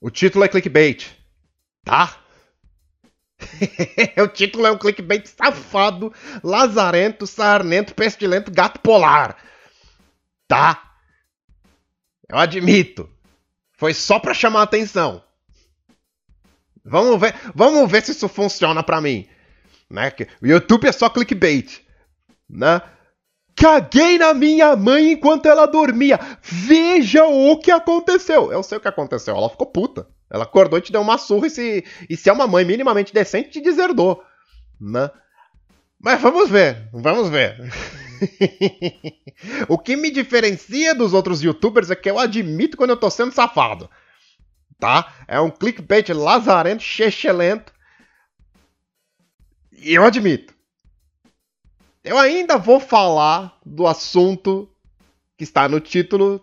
O título é clickbait, tá? o título é um clickbait safado, lazarento, sarnento, pestilento, gato polar. Tá? Eu admito. Foi só pra chamar a atenção. Vamos ver, vamos ver se isso funciona pra mim. Né? O YouTube é só clickbait. Né? Caguei na minha mãe enquanto ela dormia. Veja o que aconteceu. Eu sei o que aconteceu. Ela ficou puta. Ela acordou e te deu uma surra e se, e se é uma mãe minimamente decente, te deserdou. Né? Mas vamos ver, vamos ver. o que me diferencia dos outros youtubers é que eu admito quando eu tô sendo safado. Tá? É um clickbait lazarento, chechelento. E eu admito. Eu ainda vou falar do assunto que está no título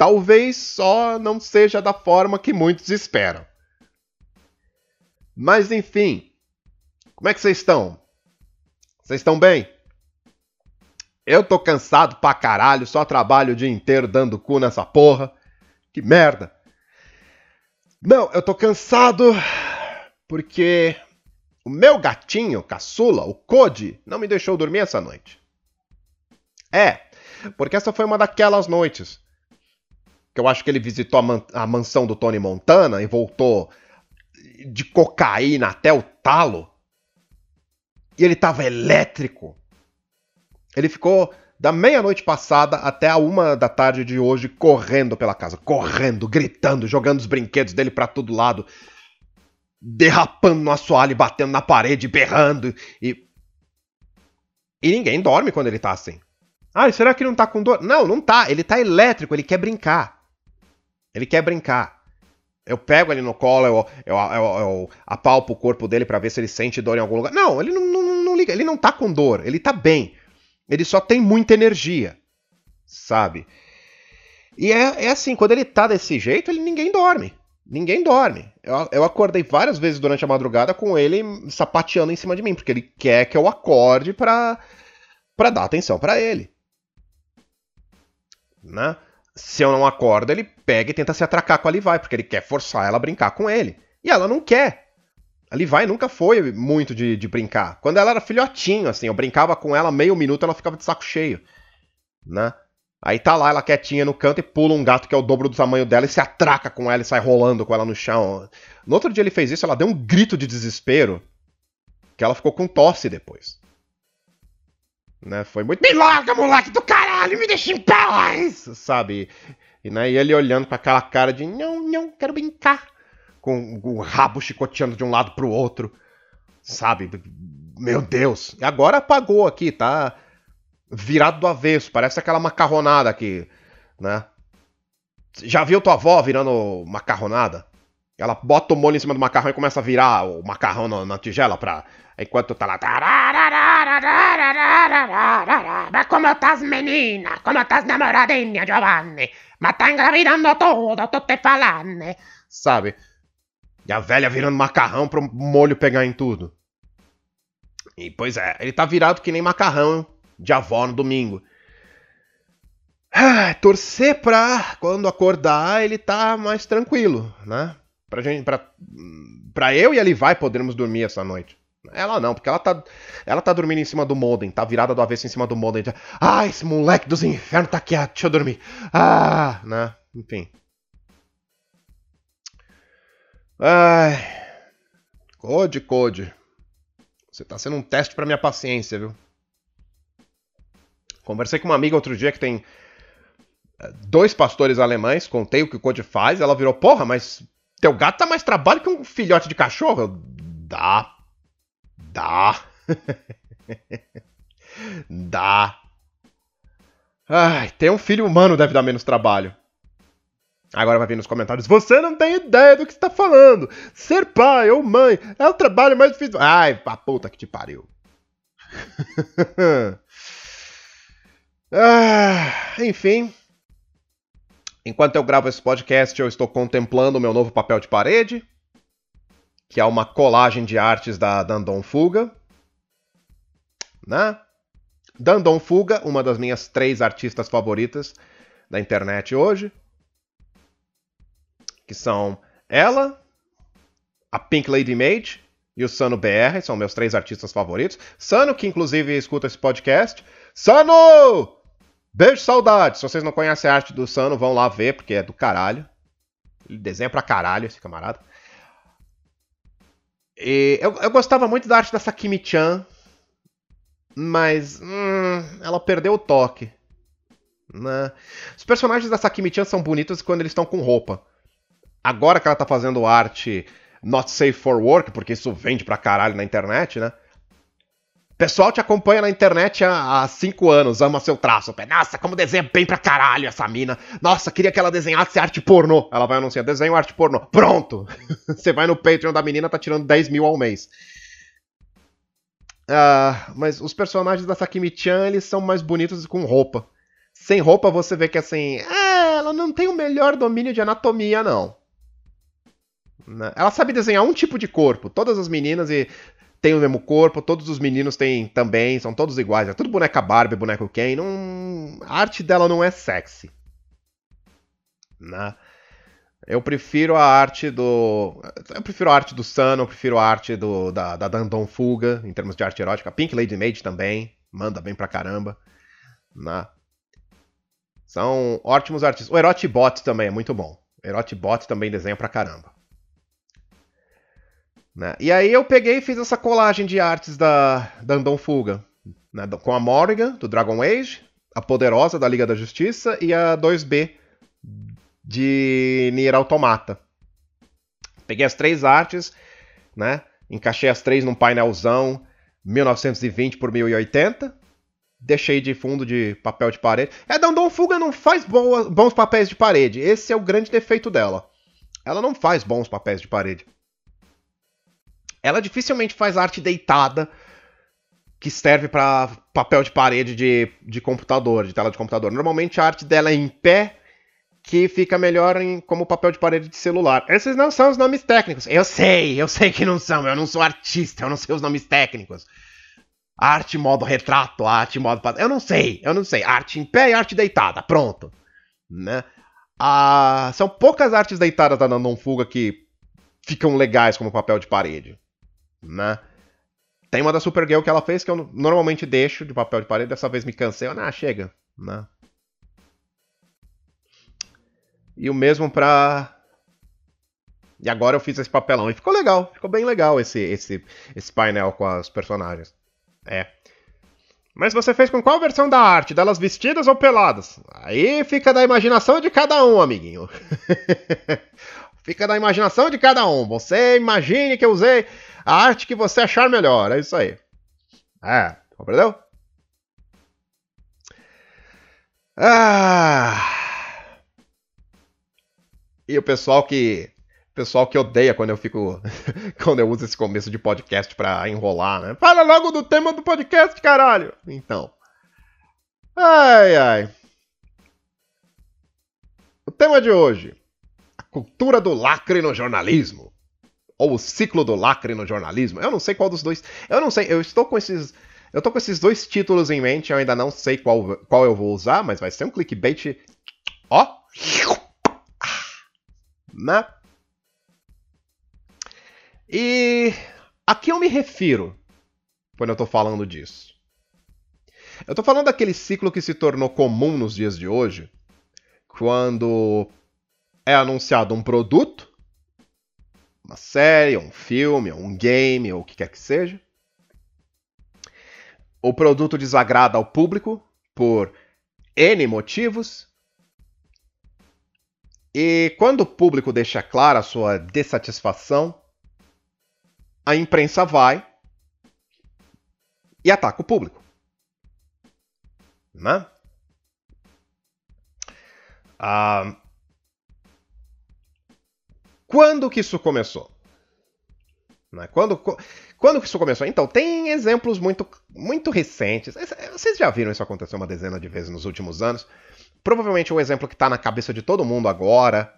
Talvez só não seja da forma que muitos esperam. Mas enfim, como é que vocês estão? Vocês estão bem? Eu tô cansado pra caralho, só trabalho o dia inteiro dando cu nessa porra. Que merda. Não, eu tô cansado porque o meu gatinho, caçula, o Code, não me deixou dormir essa noite. É, porque essa foi uma daquelas noites que eu acho que ele visitou a, man a mansão do Tony Montana e voltou de cocaína até o talo. E ele tava elétrico. Ele ficou da meia-noite passada até a uma da tarde de hoje correndo pela casa, correndo, gritando, jogando os brinquedos dele para todo lado, derrapando no assoalho, batendo na parede, berrando e e ninguém dorme quando ele tá assim. Ah, será que ele não tá com dor? Não, não tá. Ele tá elétrico, ele quer brincar. Ele quer brincar. Eu pego ele no colo, eu, eu, eu, eu apalpo o corpo dele para ver se ele sente dor em algum lugar. Não, ele não, não, não liga. Ele não tá com dor. Ele tá bem. Ele só tem muita energia. Sabe? E é, é assim, quando ele tá desse jeito, ele ninguém dorme. Ninguém dorme. Eu, eu acordei várias vezes durante a madrugada com ele sapateando em cima de mim, porque ele quer que eu acorde pra, pra dar atenção para ele. Né? Se eu não acordo, ele pega e tenta se atracar com a Levi, porque ele quer forçar ela a brincar com ele. E ela não quer. A Levi nunca foi muito de, de brincar. Quando ela era filhotinho, assim, eu brincava com ela meio minuto, ela ficava de saco cheio. Né? Aí tá lá ela quietinha no canto e pula um gato que é o dobro do tamanho dela e se atraca com ela e sai rolando com ela no chão. No outro dia ele fez isso, ela deu um grito de desespero que ela ficou com tosse depois. Né? Foi muito. Me larga, moleque do caralho, me deixa em paz! Sabe? E, né, e ele olhando para aquela cara de não, não, quero brincar. Com o rabo chicoteando de um lado pro outro. Sabe? Meu Deus. E agora apagou aqui, tá? Virado do avesso. Parece aquela macarronada aqui, né? Já viu tua avó virando macarronada? Ela bota o molho em cima do macarrão e começa a virar o macarrão na, na tigela pra. Enquanto tá lá. Mas como estás, menina? Como estás, namoradinha, Giovanni? Mas tá engravidando tudo, tô te falando. Sabe? E a velha virando macarrão pro molho pegar em tudo. E pois é, ele tá virado que nem macarrão de avó no domingo. Ah, torcer pra quando acordar ele tá mais tranquilo, né? Pra, gente, pra, pra eu e ele vai podermos dormir essa noite. Ela não, porque ela tá, ela tá dormindo em cima do modem, tá virada do avesso em cima do modem. Ah, esse moleque dos infernos tá aqui, ah, deixa eu dormir. Ah, né? Enfim. Ai. Code, Code. Você tá sendo um teste pra minha paciência, viu? Conversei com uma amiga outro dia que tem eh, dois pastores alemães, contei o que o Code faz, ela virou, porra, mas teu gato dá mais trabalho que um filhote de cachorro? Dá. Dá. dá. Ai, ter um filho humano deve dar menos trabalho. Agora vai vir nos comentários: Você não tem ideia do que está falando. Ser pai ou mãe é o trabalho mais difícil. Ai, a puta que te pariu. ah, enfim. Enquanto eu gravo esse podcast, eu estou contemplando o meu novo papel de parede, que é uma colagem de artes da Dandon Fuga. Né? Dandon Fuga, uma das minhas três artistas favoritas da internet hoje, que são Ela, a Pink Lady Mage e o Sano BR são meus três artistas favoritos. Sano, que inclusive escuta esse podcast. Sano! Beijo, saudade! Se vocês não conhecem a arte do Sano, vão lá ver, porque é do caralho. Ele desenha pra caralho, esse camarada. E eu, eu gostava muito da arte da Sakimi-chan, mas hum, ela perdeu o toque. Né? Os personagens da Sakimi-chan são bonitos quando eles estão com roupa. Agora que ela tá fazendo arte not safe for work, porque isso vende pra caralho na internet, né? Pessoal te acompanha na internet há 5 anos, ama seu traço. Nossa, como desenha bem pra caralho essa mina. Nossa, queria que ela desenhasse arte pornô. Ela vai anunciar, desenho arte pornô. Pronto! Você vai no Patreon da menina, tá tirando 10 mil ao mês. Uh, mas os personagens da Sakimi-chan, eles são mais bonitos com roupa. Sem roupa, você vê que assim, é, ela não tem o melhor domínio de anatomia, não. Né? Ela sabe desenhar um tipo de corpo. Todas as meninas e têm o mesmo corpo, todos os meninos têm também, são todos iguais. É tudo boneca Barbie, boneco Ken. Não... A arte dela não é sexy. Né? Eu prefiro a arte do. Eu prefiro a arte do Sun, eu prefiro a arte do, da, da Dandon Fuga, em termos de arte erótica. Pink Lady Mage também, manda bem pra caramba. Né? São ótimos artistas. O Erotibot também é muito bom. Erotibot também desenha pra caramba. Né? E aí eu peguei e fiz essa colagem de artes da, da Andon Fuga. Né? Com a Morrigan, do Dragon Age, a Poderosa, da Liga da Justiça, e a 2B, de Nier Automata. Peguei as três artes, né? encaixei as três num painelzão 1920 por 1080, deixei de fundo de papel de parede. É, Dandon Fuga não faz bons papéis de parede. Esse é o grande defeito dela. Ela não faz bons papéis de parede. Ela dificilmente faz arte deitada que serve para papel de parede de, de computador, de tela de computador. Normalmente a arte dela é em pé, que fica melhor em, como papel de parede de celular. Esses não são os nomes técnicos. Eu sei, eu sei que não são. Eu não sou artista, eu não sei os nomes técnicos. Arte modo retrato, arte modo. Eu não sei, eu não sei. Arte em pé e arte deitada, pronto. Né? Ah, são poucas artes deitadas da Nandon Fuga que ficam legais como papel de parede né? Tem uma da Supergirl que ela fez que eu normalmente deixo de papel de parede, dessa vez me cansei, ah, chega, né? E o mesmo pra... E agora eu fiz esse papelão e ficou legal, ficou bem legal esse, esse, esse painel com as personagens. É. Mas você fez com qual versão da arte? Delas vestidas ou peladas? Aí fica da imaginação de cada um, amiguinho. fica da imaginação de cada um. Você imagine que eu usei a arte que você achar melhor. É isso aí. É, compreendeu? Ah. E o pessoal que pessoal que odeia quando eu fico quando eu uso esse começo de podcast para enrolar, né? Fala logo do tema do podcast, caralho. Então. Ai ai. O tema de hoje: cultura do lacre no jornalismo ou o ciclo do lacre no jornalismo. Eu não sei qual dos dois. Eu não sei, eu estou com esses. Eu tô com esses dois títulos em mente, eu ainda não sei qual, qual eu vou usar, mas vai ser um clickbait. Ó! Né? E a que eu me refiro quando eu tô falando disso? Eu tô falando daquele ciclo que se tornou comum nos dias de hoje, quando é anunciado um produto uma série, um filme, um game, ou o que quer que seja. O produto desagrada ao público por N motivos. E quando o público deixa clara a sua dissatisfação, a imprensa vai e ataca o público. Né? Ah, quando que isso começou? Né? Quando, quando que isso começou? Então, tem exemplos muito, muito recentes. Vocês já viram isso acontecer uma dezena de vezes nos últimos anos. Provavelmente o exemplo que está na cabeça de todo mundo agora,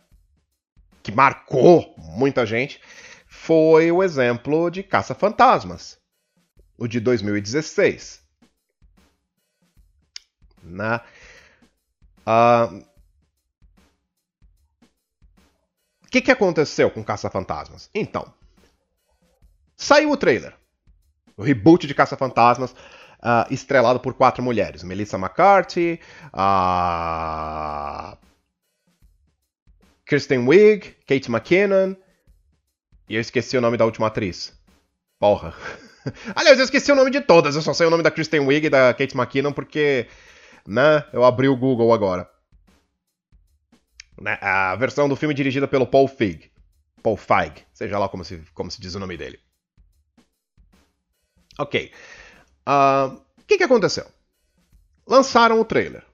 que marcou muita gente, foi o exemplo de Caça-Fantasmas, o de 2016. Na, uh, que, que aconteceu com Caça-Fantasmas? Então, saiu o trailer. O reboot de Caça-Fantasmas, uh, estrelado por quatro mulheres: Melissa McCarthy, a. Kristen Wiig, Kate McKinnon. E eu esqueci o nome da última atriz. Porra. Aliás, eu esqueci o nome de todas. Eu só sei o nome da Kristen Wiig e da Kate McKinnon porque. Né? Eu abri o Google agora. Né? A versão do filme dirigida pelo Paul Feig. Paul Feig, seja lá como se, como se diz o nome dele. Ok. Ah, o uh, que, que aconteceu? Lançaram o trailer.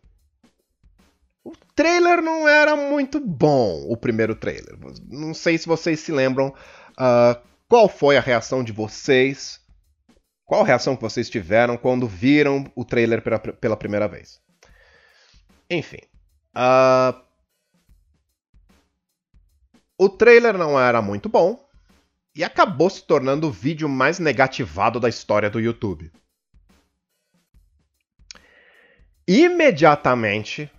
O trailer não era muito bom, o primeiro trailer. Não sei se vocês se lembram uh, qual foi a reação de vocês. Qual a reação que vocês tiveram quando viram o trailer pela, pela primeira vez? Enfim. Uh, o trailer não era muito bom e acabou se tornando o vídeo mais negativado da história do YouTube. Imediatamente,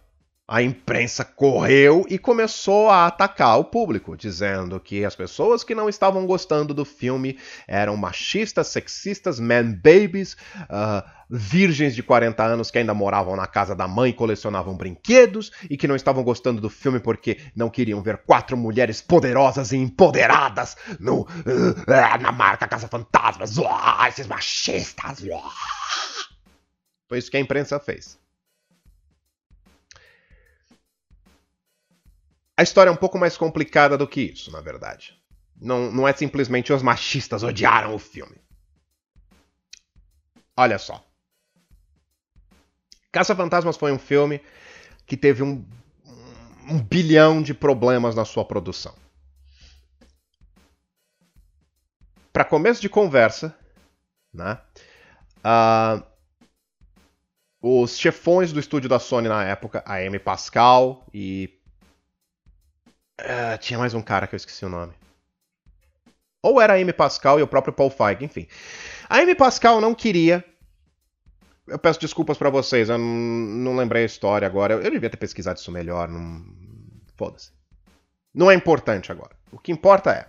a imprensa correu e começou a atacar o público, dizendo que as pessoas que não estavam gostando do filme eram machistas, sexistas, man babies, uh, virgens de 40 anos que ainda moravam na casa da mãe e colecionavam brinquedos e que não estavam gostando do filme porque não queriam ver quatro mulheres poderosas e empoderadas no, uh, na marca Casa Fantasmas. Uh, esses machistas. Foi isso que a imprensa fez. A história é um pouco mais complicada do que isso, na verdade. Não, não é simplesmente os machistas odiaram o filme. Olha só. Caça-Fantasmas foi um filme que teve um, um bilhão de problemas na sua produção. Para começo de conversa, né? Uh, os chefões do estúdio da Sony na época, a Amy Pascal e Uh, tinha mais um cara que eu esqueci o nome. Ou era a Amy Pascal e o próprio Paul Feig, enfim. A Amy Pascal não queria. Eu peço desculpas para vocês, eu não, lembrei a história agora. Eu, eu devia ter pesquisado isso melhor. Não... Foda-se. Não é importante agora. O que importa é.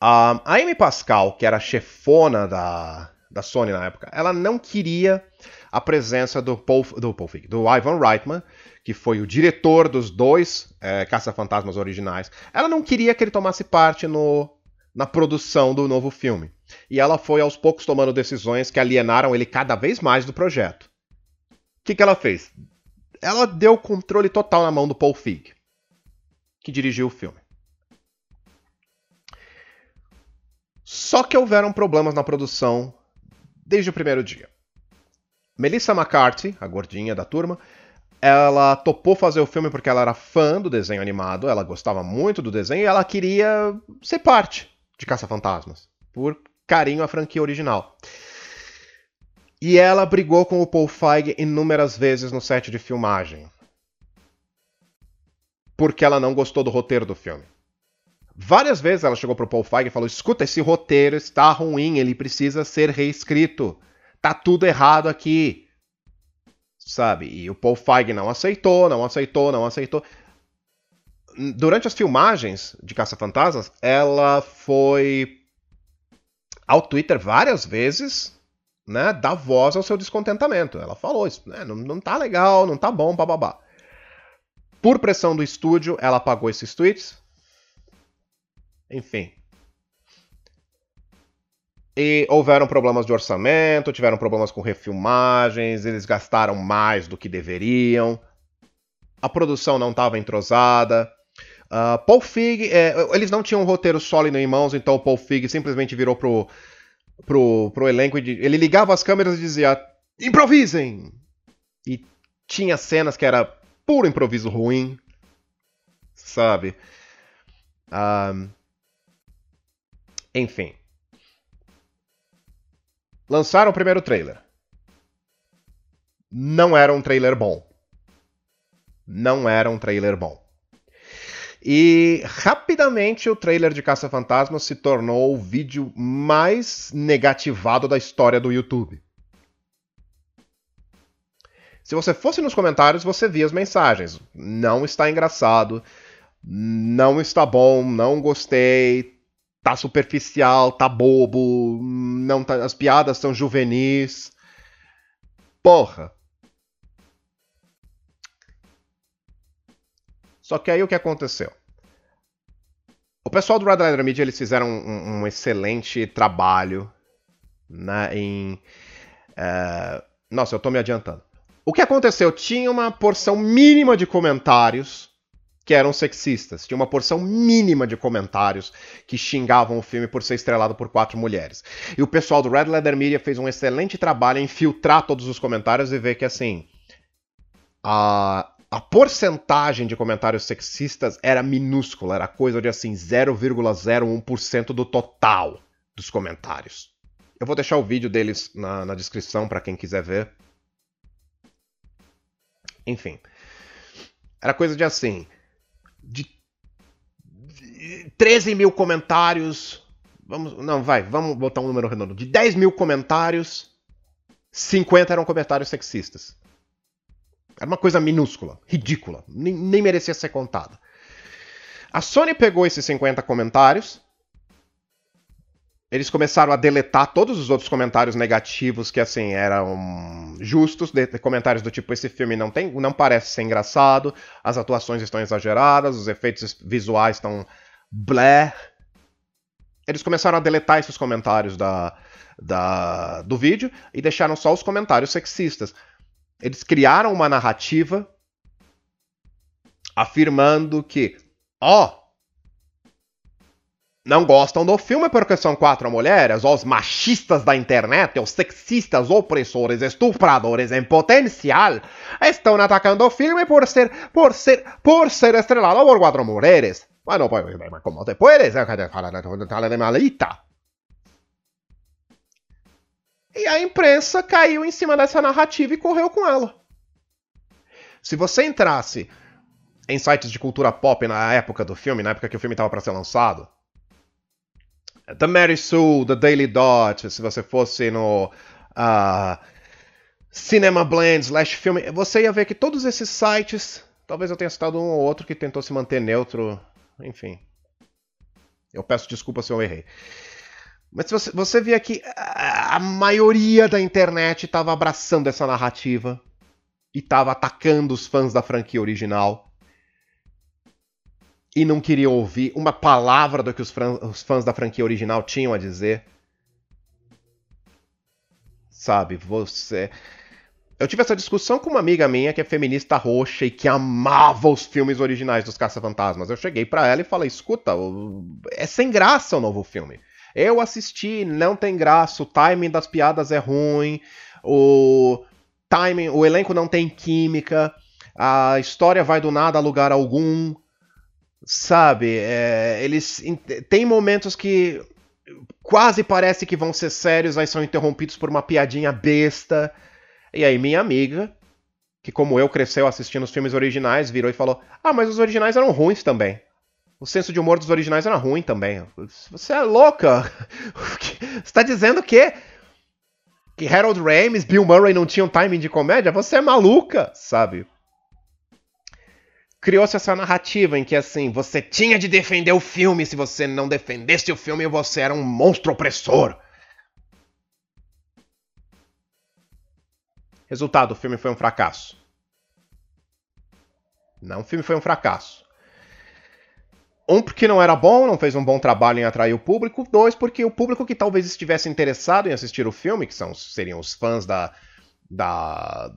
a Amy Pascal, que era chefona da, da Sony na época, ela não queria a presença do Paul, do, Paul Feig, do Ivan Reitman, que foi o diretor dos dois é, Caça-Fantasmas originais, ela não queria que ele tomasse parte no, na produção do novo filme. E ela foi aos poucos tomando decisões que alienaram ele cada vez mais do projeto. O que, que ela fez? Ela deu controle total na mão do Paul Feig, que dirigiu o filme. Só que houveram problemas na produção desde o primeiro dia. Melissa McCarthy, a gordinha da turma, ela topou fazer o filme porque ela era fã do desenho animado, ela gostava muito do desenho e ela queria ser parte de Caça-Fantasmas, por carinho à franquia original. E ela brigou com o Paul Feig inúmeras vezes no set de filmagem. Porque ela não gostou do roteiro do filme. Várias vezes ela chegou pro Paul Feig e falou: "Escuta, esse roteiro está ruim, ele precisa ser reescrito. Tá tudo errado aqui." sabe? E o Paul Feig não aceitou, não aceitou, não aceitou. Durante as filmagens de Caça-Fantasmas, ela foi ao Twitter várias vezes, né, dar voz ao seu descontentamento. Ela falou isso, né, não, não tá legal, não tá bom, bababá. Por pressão do estúdio, ela apagou esses tweets. Enfim, e houveram problemas de orçamento, tiveram problemas com refilmagens, eles gastaram mais do que deveriam, a produção não estava entrosada. Uh, Paul Fig, é, eles não tinham um roteiro sólido em mãos, então o Paul Fig simplesmente virou pro, pro, pro elenco e ele ligava as câmeras e dizia: improvisem! E tinha cenas que era puro improviso ruim, sabe? Uh, enfim. Lançaram o primeiro trailer. Não era um trailer bom. Não era um trailer bom. E rapidamente o trailer de Caça Fantasmas se tornou o vídeo mais negativado da história do YouTube. Se você fosse nos comentários, você via as mensagens. Não está engraçado, não está bom, não gostei, tá superficial, tá bobo, não tá, as piadas são juvenis. Porra. Só que aí o que aconteceu? O pessoal do Red Letter Media eles fizeram um, um excelente trabalho né, em. Uh, nossa, eu tô me adiantando. O que aconteceu? Tinha uma porção mínima de comentários que eram sexistas. Tinha uma porção mínima de comentários que xingavam o filme por ser estrelado por quatro mulheres. E o pessoal do Red Leather Media fez um excelente trabalho em filtrar todos os comentários e ver que, assim, a, a porcentagem de comentários sexistas era minúscula, era coisa de, assim, 0,01% do total dos comentários. Eu vou deixar o vídeo deles na, na descrição para quem quiser ver. Enfim. Era coisa de assim de 13 mil comentários. Vamos, não, vai, vamos botar um número redondo. De 10 mil comentários, 50 eram comentários sexistas. Era uma coisa minúscula, ridícula, nem, nem merecia ser contada. A Sony pegou esses 50 comentários eles começaram a deletar todos os outros comentários negativos que assim eram justos, de, de comentários do tipo esse filme não tem, não parece ser engraçado, as atuações estão exageradas, os efeitos visuais estão blé. Eles começaram a deletar esses comentários da, da, do vídeo e deixaram só os comentários sexistas. Eles criaram uma narrativa afirmando que, ó, oh, não gostam do filme porque são quatro mulheres, os machistas da internet, os sexistas, opressores, estupradores em potencial, estão atacando o filme por ser, por ser, por ser estrelado por quatro mulheres. Não pode, como te puedes falar de malita? E a imprensa caiu em cima dessa narrativa e correu com ela. Se você entrasse em sites de cultura pop na época do filme, na época que o filme estava para ser lançado, The Mary Sue, The Daily Dot, se você fosse no uh, Cinema Blend, Slash Film, você ia ver que todos esses sites, talvez eu tenha citado um ou outro que tentou se manter neutro, enfim. Eu peço desculpa se eu errei. Mas você, você via que a maioria da internet estava abraçando essa narrativa e estava atacando os fãs da franquia original e não queria ouvir uma palavra do que os, os fãs da franquia original tinham a dizer. Sabe, você. Eu tive essa discussão com uma amiga minha que é feminista roxa e que amava os filmes originais dos Caça-Fantasmas. Eu cheguei para ela e falei: escuta, é sem graça o novo filme. Eu assisti, não tem graça, o timing das piadas é ruim, o timing, o elenco não tem química, a história vai do nada a lugar algum. Sabe, é, eles tem momentos que quase parece que vão ser sérios, aí são interrompidos por uma piadinha besta. E aí minha amiga, que como eu cresceu assistindo os filmes originais, virou e falou: "Ah, mas os originais eram ruins também. O senso de humor dos originais era ruim também. Você é louca? Você está dizendo que que Harold Ramis, Bill Murray não tinham timing de comédia? Você é maluca, sabe? Criou-se essa narrativa em que assim, você tinha de defender o filme, se você não defendesse o filme, você era um monstro opressor. Resultado, o filme foi um fracasso. Não, o filme foi um fracasso. Um, porque não era bom, não fez um bom trabalho em atrair o público. Dois, porque o público que talvez estivesse interessado em assistir o filme, que são, seriam os fãs da, da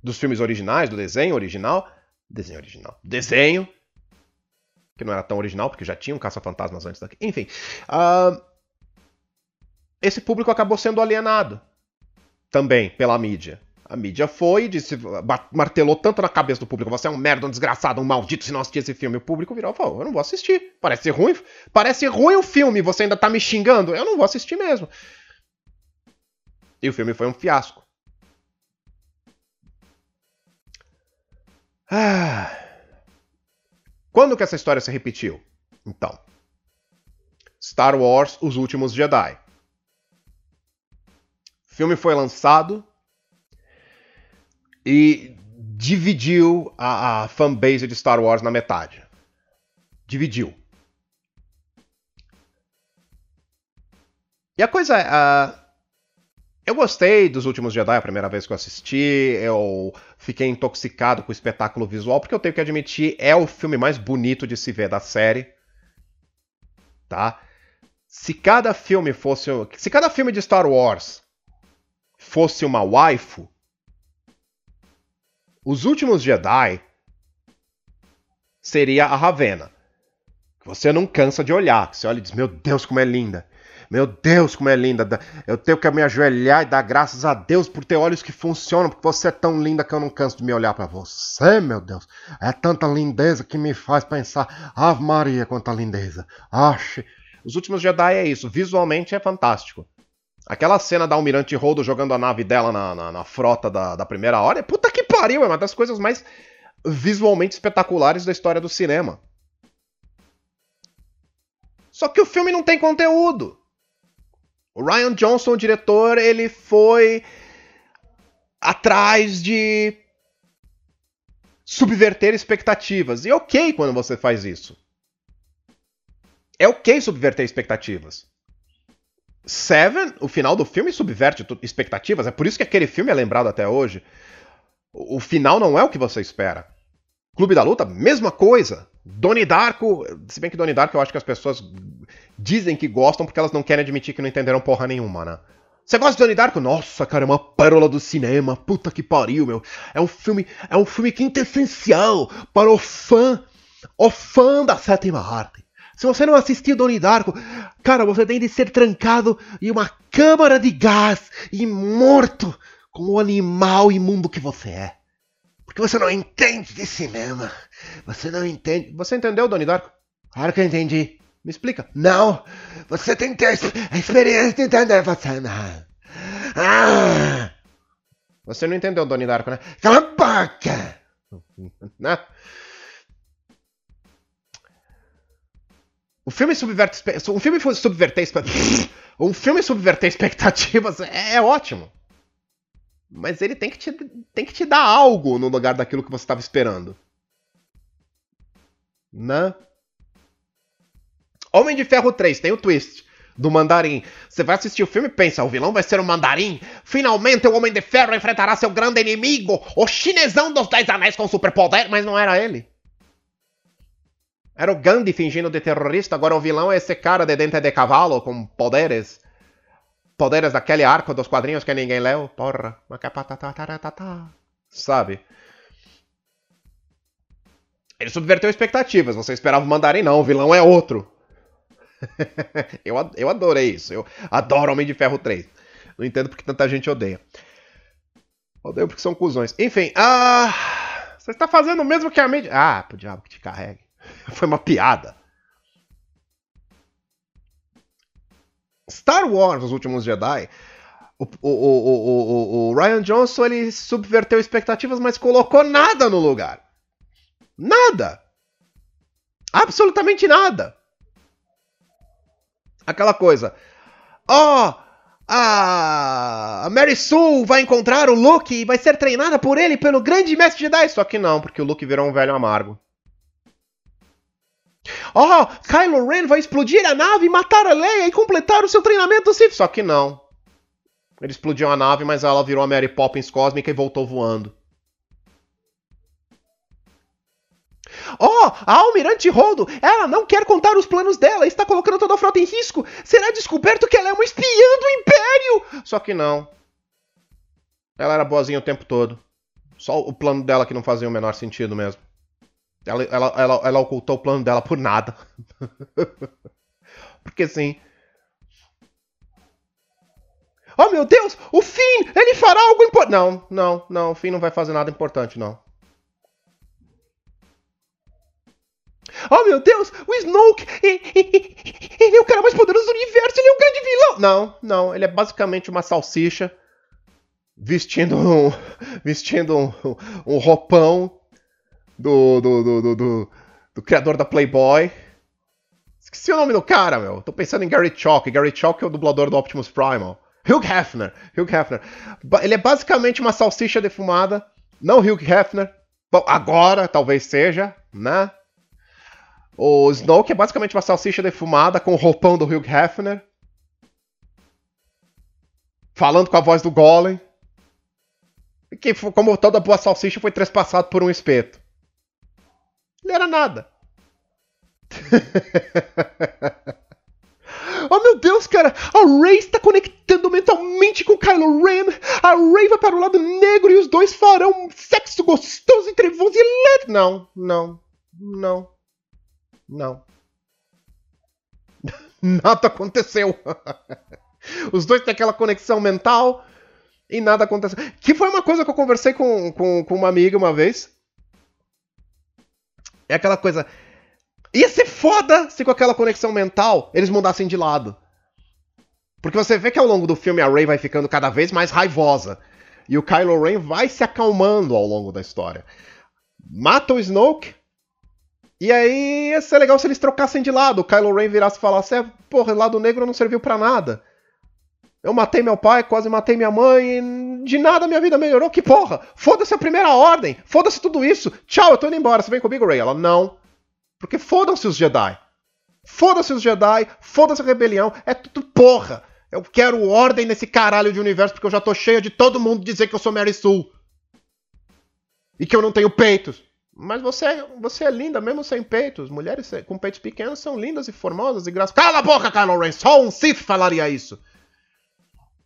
dos filmes originais, do desenho original, Desenho original. Desenho. Que não era tão original, porque já tinha um Caça-Fantasmas antes daqui. Enfim. Uh, esse público acabou sendo alienado. Também pela mídia. A mídia foi, disse, martelou tanto na cabeça do público: você é um merda, um desgraçado, um maldito se não assistir esse filme. O público virou e falou: eu não vou assistir. Parece ruim. Parece ruim o filme, você ainda tá me xingando. Eu não vou assistir mesmo. E o filme foi um fiasco. Ah. Quando que essa história se repetiu? Então, Star Wars: Os Últimos Jedi. O filme foi lançado e dividiu a, a fanbase de Star Wars na metade. Dividiu. E a coisa é. Uh, eu gostei dos últimos Jedi, a primeira vez que eu assisti. Eu fiquei intoxicado com o espetáculo visual, porque eu tenho que admitir, é o filme mais bonito de se ver da série. Tá? Se cada filme fosse. Se cada filme de Star Wars fosse uma waifu, os últimos Jedi seria a Ravena. Você não cansa de olhar. Você olha e diz: Meu Deus, como é linda. Meu Deus, como é linda. Eu tenho que me ajoelhar e dar graças a Deus por ter olhos que funcionam, porque você é tão linda que eu não canso de me olhar para você, meu Deus. É tanta lindeza que me faz pensar, Ave Maria, quanta lindeza. Ache. Os últimos Jedi é isso, visualmente é fantástico. Aquela cena da Almirante Holdo jogando a nave dela na, na, na frota da, da primeira hora, é puta que pariu, é uma das coisas mais visualmente espetaculares da história do cinema. Só que o filme não tem conteúdo. O Ryan Johnson, o diretor, ele foi atrás de subverter expectativas. E é ok quando você faz isso. É ok subverter expectativas. Seven, o final do filme subverte expectativas. É por isso que aquele filme é lembrado até hoje. O final não é o que você espera. Clube da Luta, mesma coisa. Donnie Darko, se bem que Donnie Darko eu acho que as pessoas dizem que gostam porque elas não querem admitir que não entenderam porra nenhuma, né? Você gosta de Donnie Darko? Nossa, cara, é uma pérola do cinema. Puta que pariu, meu. É um filme, é um filme quintessencial para o fã, o fã da sétima arte. Se você não assistiu Donnie Darko, cara, você tem de ser trancado em uma câmara de gás e morto como o animal imundo que você é. Porque você não entende de cinema. Você não entende. Você entendeu, Donnie Darko? Claro que eu entendi. Me explica. Não! Você tem que ter a experiência de entender você não. Ah! Você não entendeu, Donnie Darko, né? Cala a boca! né? O filme subverte. Um filme subverter. Um filme subverter expectativas é ótimo. Mas ele tem que, te, tem que te dar algo no lugar daquilo que você estava esperando. Né? Homem de Ferro 3 tem o twist do Mandarim. Você vai assistir o filme e pensa, o vilão vai ser o Mandarim? Finalmente o Homem de Ferro enfrentará seu grande inimigo, o chinesão dos Dez Anéis com superpoder, mas não era ele. Era o Gandhi fingindo de terrorista, agora o vilão é esse cara de dente de cavalo com poderes poderes daquele arco dos quadrinhos que ninguém leu. Porra. Sabe? Ele subverteu expectativas. Você esperava o Mandarim, não. O vilão é outro. eu, eu adorei isso. Eu adoro Homem de Ferro 3. Não entendo porque tanta gente odeia. Odeio porque são cuzões. Enfim, ah, você está fazendo o mesmo que a mídia. Ah, pro diabo que te carregue. Foi uma piada. Star Wars, Os Últimos Jedi, o, o, o, o, Ryan Johnson ele subverteu expectativas, mas colocou nada no lugar. Nada. Absolutamente nada. Aquela coisa. Ó, oh, a Mary Sue vai encontrar o Luke e vai ser treinada por ele pelo grande mestre Jedi. Só que não, porque o Luke virou um velho amargo. Oh, Kylo Ren vai explodir a nave, matar a Leia e completar o seu treinamento Sith. Só que não. Ele explodiu a nave, mas ela virou a Mary Poppins cósmica e voltou voando. Oh, a Almirante Holdo, ela não quer contar os planos dela, está colocando toda a frota em risco. Será descoberto que ela é uma espiã do Império. Só que não. Ela era boazinha o tempo todo. Só o plano dela que não fazia o menor sentido mesmo. Ela, ela, ela, ela ocultou o plano dela por nada. Porque assim. Oh meu Deus! O Finn! Ele fará algo importante! Não, não, não. O Finn não vai fazer nada importante, não. Oh meu Deus! O Snoke! Ele é o cara mais poderoso do universo! Ele é um grande vilão! Não, não. Ele é basicamente uma salsicha vestindo um, vestindo um, um roupão do, do, do, do, do, do criador da Playboy. Esqueci o nome do cara, meu. Tô pensando em Gary Chalk. Gary Chalk é o dublador do Optimus Primal. Hugh Hefner. Hugh Hefner. Ele é basicamente uma salsicha defumada Não Hugh Hefner. Bom, agora talvez seja, né? O Snoke é basicamente uma salsicha defumada com o roupão do Hugh Hefner. Falando com a voz do Golem. Que, como toda boa salsicha, foi trespassado por um espeto. Ele era nada. oh meu Deus, cara! A Rey está conectando mentalmente com Kylo Ren! A Rey vai para o lado negro e os dois farão sexo gostoso e trevoso e elétrico! Não, não, não, não. Nada aconteceu. os dois têm aquela conexão mental e nada aconteceu. Que foi uma coisa que eu conversei com, com, com uma amiga uma vez. É aquela coisa. Ia ser foda se com aquela conexão mental eles mudassem de lado. Porque você vê que ao longo do filme a Rey vai ficando cada vez mais raivosa. E o Kylo Ren vai se acalmando ao longo da história. Mata o Snoke. E aí ia ser legal se eles trocassem de lado. O Kylo Ren virasse e falasse: é, porra, lado negro não serviu para nada. Eu matei meu pai, quase matei minha mãe, e de nada minha vida melhorou. Que porra! Foda-se a primeira ordem! Foda-se tudo isso! Tchau, eu tô indo embora. Você vem comigo, Ray? Ela, não. Porque fodam-se os Jedi. Foda-se os Jedi, foda-se a rebelião, é tudo porra. Eu quero ordem nesse caralho de universo porque eu já tô cheia de todo mundo dizer que eu sou Mary Sue. E que eu não tenho peitos. Mas você, é, você é linda mesmo sem peitos. Mulheres com peitos pequenos são lindas e formosas e graças. Cala a boca, Kylo Ren! Só um Sith falaria isso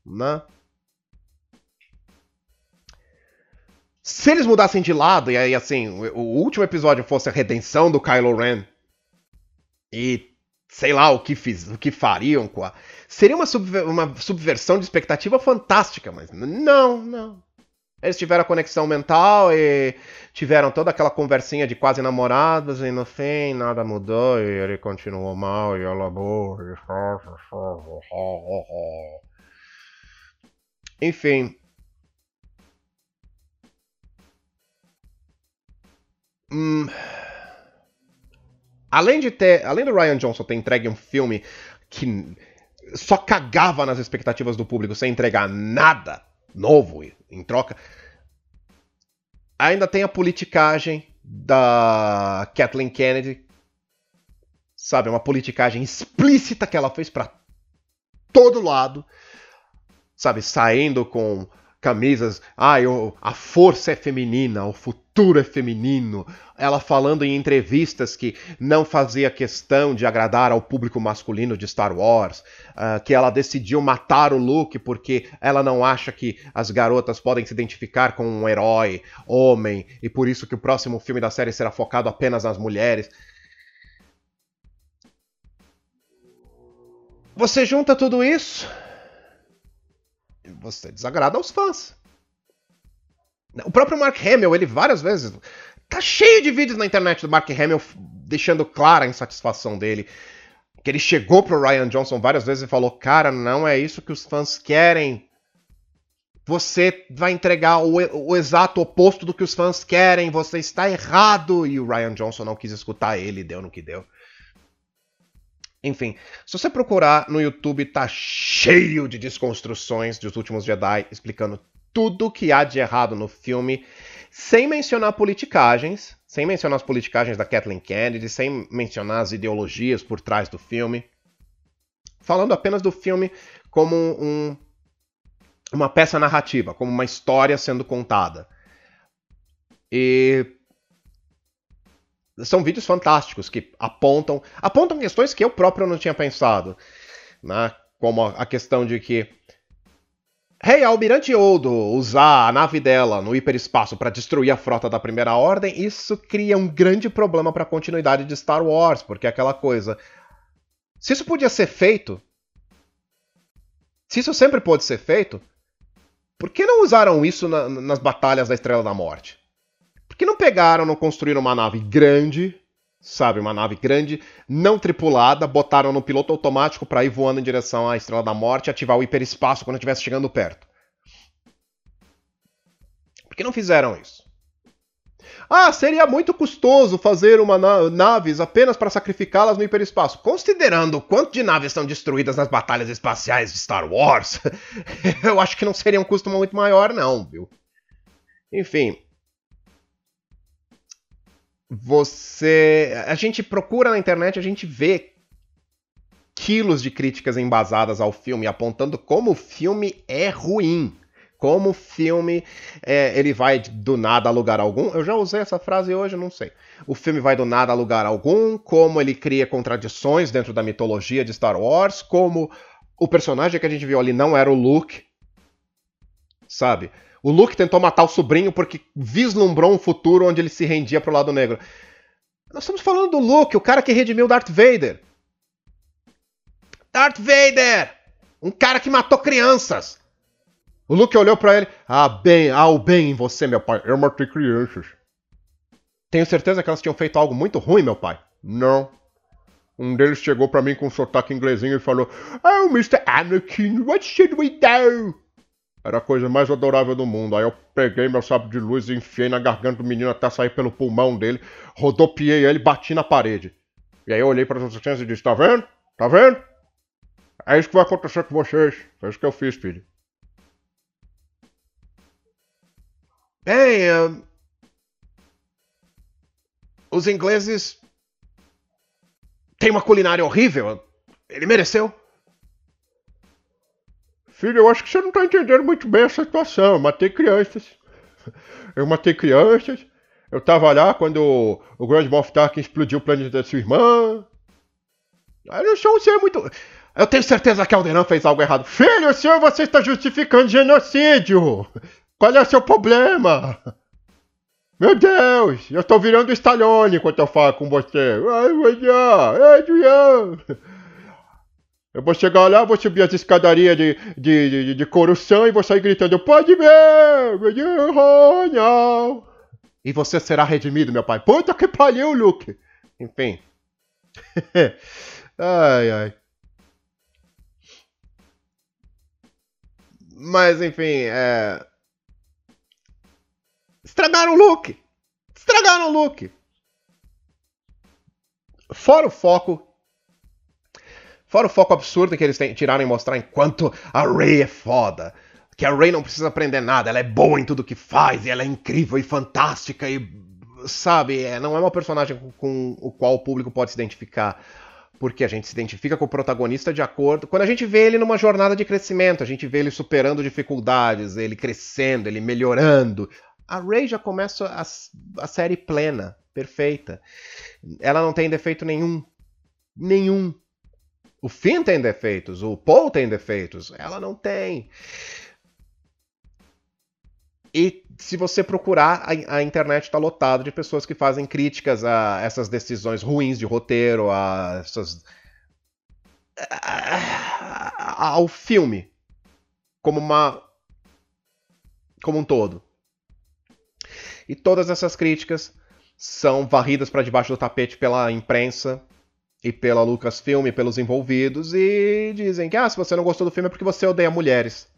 né? Se eles mudassem de lado, e aí assim, o, último episódio fosse a redenção do Kylo Ren, e sei lá o que, fiz, o que fariam com a. Seria uma, subver, uma subversão de expectativa fantástica, mas não, não. Eles tiveram a conexão mental e tiveram toda aquela conversinha de quase namorados e no fim nada mudou e ele continuou mal e ela. Enfim. Hum, além de ter. Além do Ryan Johnson ter entregue um filme que só cagava nas expectativas do público sem entregar nada novo em troca. Ainda tem a politicagem da Kathleen Kennedy. Sabe, uma politicagem explícita que ela fez para todo lado sabe, saindo com camisas, ah, eu, a força é feminina, o futuro é feminino. Ela falando em entrevistas que não fazia questão de agradar ao público masculino de Star Wars, uh, que ela decidiu matar o Luke porque ela não acha que as garotas podem se identificar com um herói, homem, e por isso que o próximo filme da série será focado apenas nas mulheres. Você junta tudo isso você desagrada aos fãs. O próprio Mark Hamill, ele várias vezes. Tá cheio de vídeos na internet do Mark Hamill deixando clara a insatisfação dele. Que ele chegou pro Ryan Johnson várias vezes e falou: Cara, não é isso que os fãs querem. Você vai entregar o, o exato oposto do que os fãs querem. Você está errado. E o Ryan Johnson não quis escutar ele, deu no que deu. Enfim, se você procurar no YouTube, tá cheio de desconstruções dos últimos Jedi explicando tudo que há de errado no filme, sem mencionar politicagens, sem mencionar as politicagens da Kathleen Kennedy, sem mencionar as ideologias por trás do filme, falando apenas do filme como um, uma peça narrativa, como uma história sendo contada. E são vídeos fantásticos que apontam apontam questões que eu próprio não tinha pensado, né? Como a questão de que Hey, a Almirante Odo usar a nave dela no hiperespaço para destruir a frota da Primeira Ordem, isso cria um grande problema para a continuidade de Star Wars, porque é aquela coisa. Se isso podia ser feito, se isso sempre pôde ser feito, por que não usaram isso na, nas batalhas da Estrela da Morte? Por que não pegaram, não construíram uma nave grande, sabe, uma nave grande, não tripulada, botaram no piloto automático para ir voando em direção à Estrela da Morte e ativar o hiperespaço quando estivesse chegando perto? Por que não fizeram isso? Ah, seria muito custoso fazer uma na naves apenas para sacrificá-las no hiperespaço. Considerando o quanto de naves são destruídas nas batalhas espaciais de Star Wars, eu acho que não seria um custo muito maior, não, viu? Enfim, você. A gente procura na internet, a gente vê quilos de críticas embasadas ao filme, apontando como o filme é ruim. Como o filme é, ele vai do nada a lugar algum. Eu já usei essa frase hoje, não sei. O filme vai do nada a lugar algum, como ele cria contradições dentro da mitologia de Star Wars, como o personagem que a gente viu ali não era o Luke, sabe? O Luke tentou matar o sobrinho porque vislumbrou um futuro onde ele se rendia pro lado negro. Nós estamos falando do Luke, o cara que redimiu Darth Vader. Darth Vader! Um cara que matou crianças. O Luke olhou para ele. Ah, bem, ah, o bem em você, meu pai. Eu matei crianças. Tenho certeza que elas tinham feito algo muito ruim, meu pai. Não. Um deles chegou para mim com um sotaque inglesinho e falou: Oh, Mr. Anakin, what should we do? Era a coisa mais adorável do mundo. Aí eu peguei meu sábio de luz e enfiei na garganta do menino até sair pelo pulmão dele, rodopiei ele bati na parede. E aí eu olhei para as crianças e disse: Tá vendo? Tá vendo? É isso que vai acontecer com vocês. Foi isso que eu fiz, filho. Bem, os ingleses têm uma culinária horrível. Ele mereceu. Filho, eu acho que você não está entendendo muito bem essa situação. Eu matei crianças. Eu matei crianças. Eu estava lá quando o, grande Moff Tarkin explodiu o planeta da sua irmã. Eu não sou um ser muito... Eu tenho certeza que Alderan fez algo errado. Filho, senhor, você está justificando genocídio. Qual é o seu problema? Meu Deus, eu estou virando Stallone enquanto eu falo com você. Ai, Adrian. Eu vou chegar lá, vou subir as escadarias de, de, de, de e vou sair gritando: Pode ver! não. E você será redimido, meu pai. Puta que pariu, Luke! Enfim. ai, ai. Mas, enfim, é. Estragaram o look. Estragaram o look. Fora o foco. Fora o foco absurdo que eles tiraram e mostrar enquanto a Ray é foda. Que a Ray não precisa aprender nada, ela é boa em tudo que faz, e ela é incrível e fantástica e. Sabe, é, não é uma personagem com, o qual o público pode se identificar porque a gente se identifica com o protagonista de acordo. Quando a gente vê ele numa jornada de crescimento, a gente vê ele superando dificuldades, ele crescendo, ele melhorando, a Ray já começa a, a série plena, perfeita. Ela não tem defeito nenhum. Nenhum. O Finn tem defeitos, o Paul tem defeitos, ela não tem. E se você procurar, a, a internet está lotada de pessoas que fazem críticas a essas decisões ruins de roteiro, a essas. ao filme como uma. como um todo. E todas essas críticas são varridas para debaixo do tapete pela imprensa e pela Lucasfilm pelos envolvidos e dizem que ah, se você não gostou do filme é porque você odeia mulheres.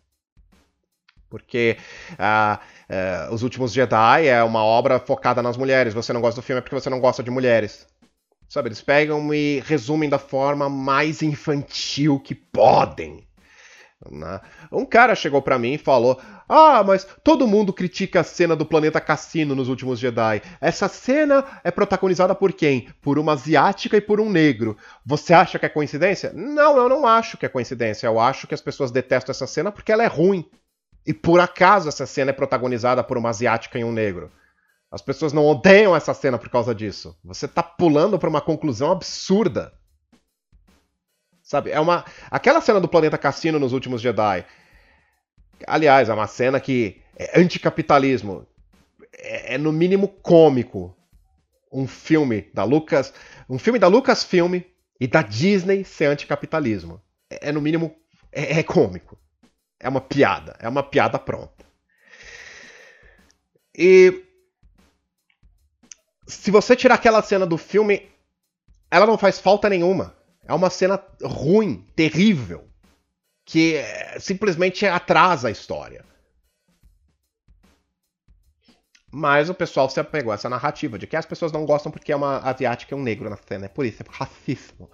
Porque ah, ah, Os Últimos Jedi é uma obra focada nas mulheres. Você não gosta do filme é porque você não gosta de mulheres. Sabe, eles pegam e resumem da forma mais infantil que podem. Né? Um cara chegou para mim e falou: Ah, mas todo mundo critica a cena do planeta Cassino nos últimos Jedi. Essa cena é protagonizada por quem? Por uma asiática e por um negro. Você acha que é coincidência? Não, eu não acho que é coincidência. Eu acho que as pessoas detestam essa cena porque ela é ruim. E por acaso essa cena é protagonizada por uma asiática e um negro. As pessoas não odeiam essa cena por causa disso. Você tá pulando para uma conclusão absurda. Sabe? É uma. Aquela cena do planeta Cassino nos últimos Jedi. Aliás, é uma cena que é anticapitalismo. É, é no mínimo cômico. Um filme da Lucas. Um filme da Lucasfilm e da Disney ser anticapitalismo. É, é no mínimo. É, é cômico. É uma piada. É uma piada pronta. E. Se você tirar aquela cena do filme, ela não faz falta nenhuma. É uma cena ruim, terrível, que simplesmente atrasa a história. Mas o pessoal se apegou a essa narrativa de que as pessoas não gostam porque é uma asiática e um negro na cena. É por isso, é racismo.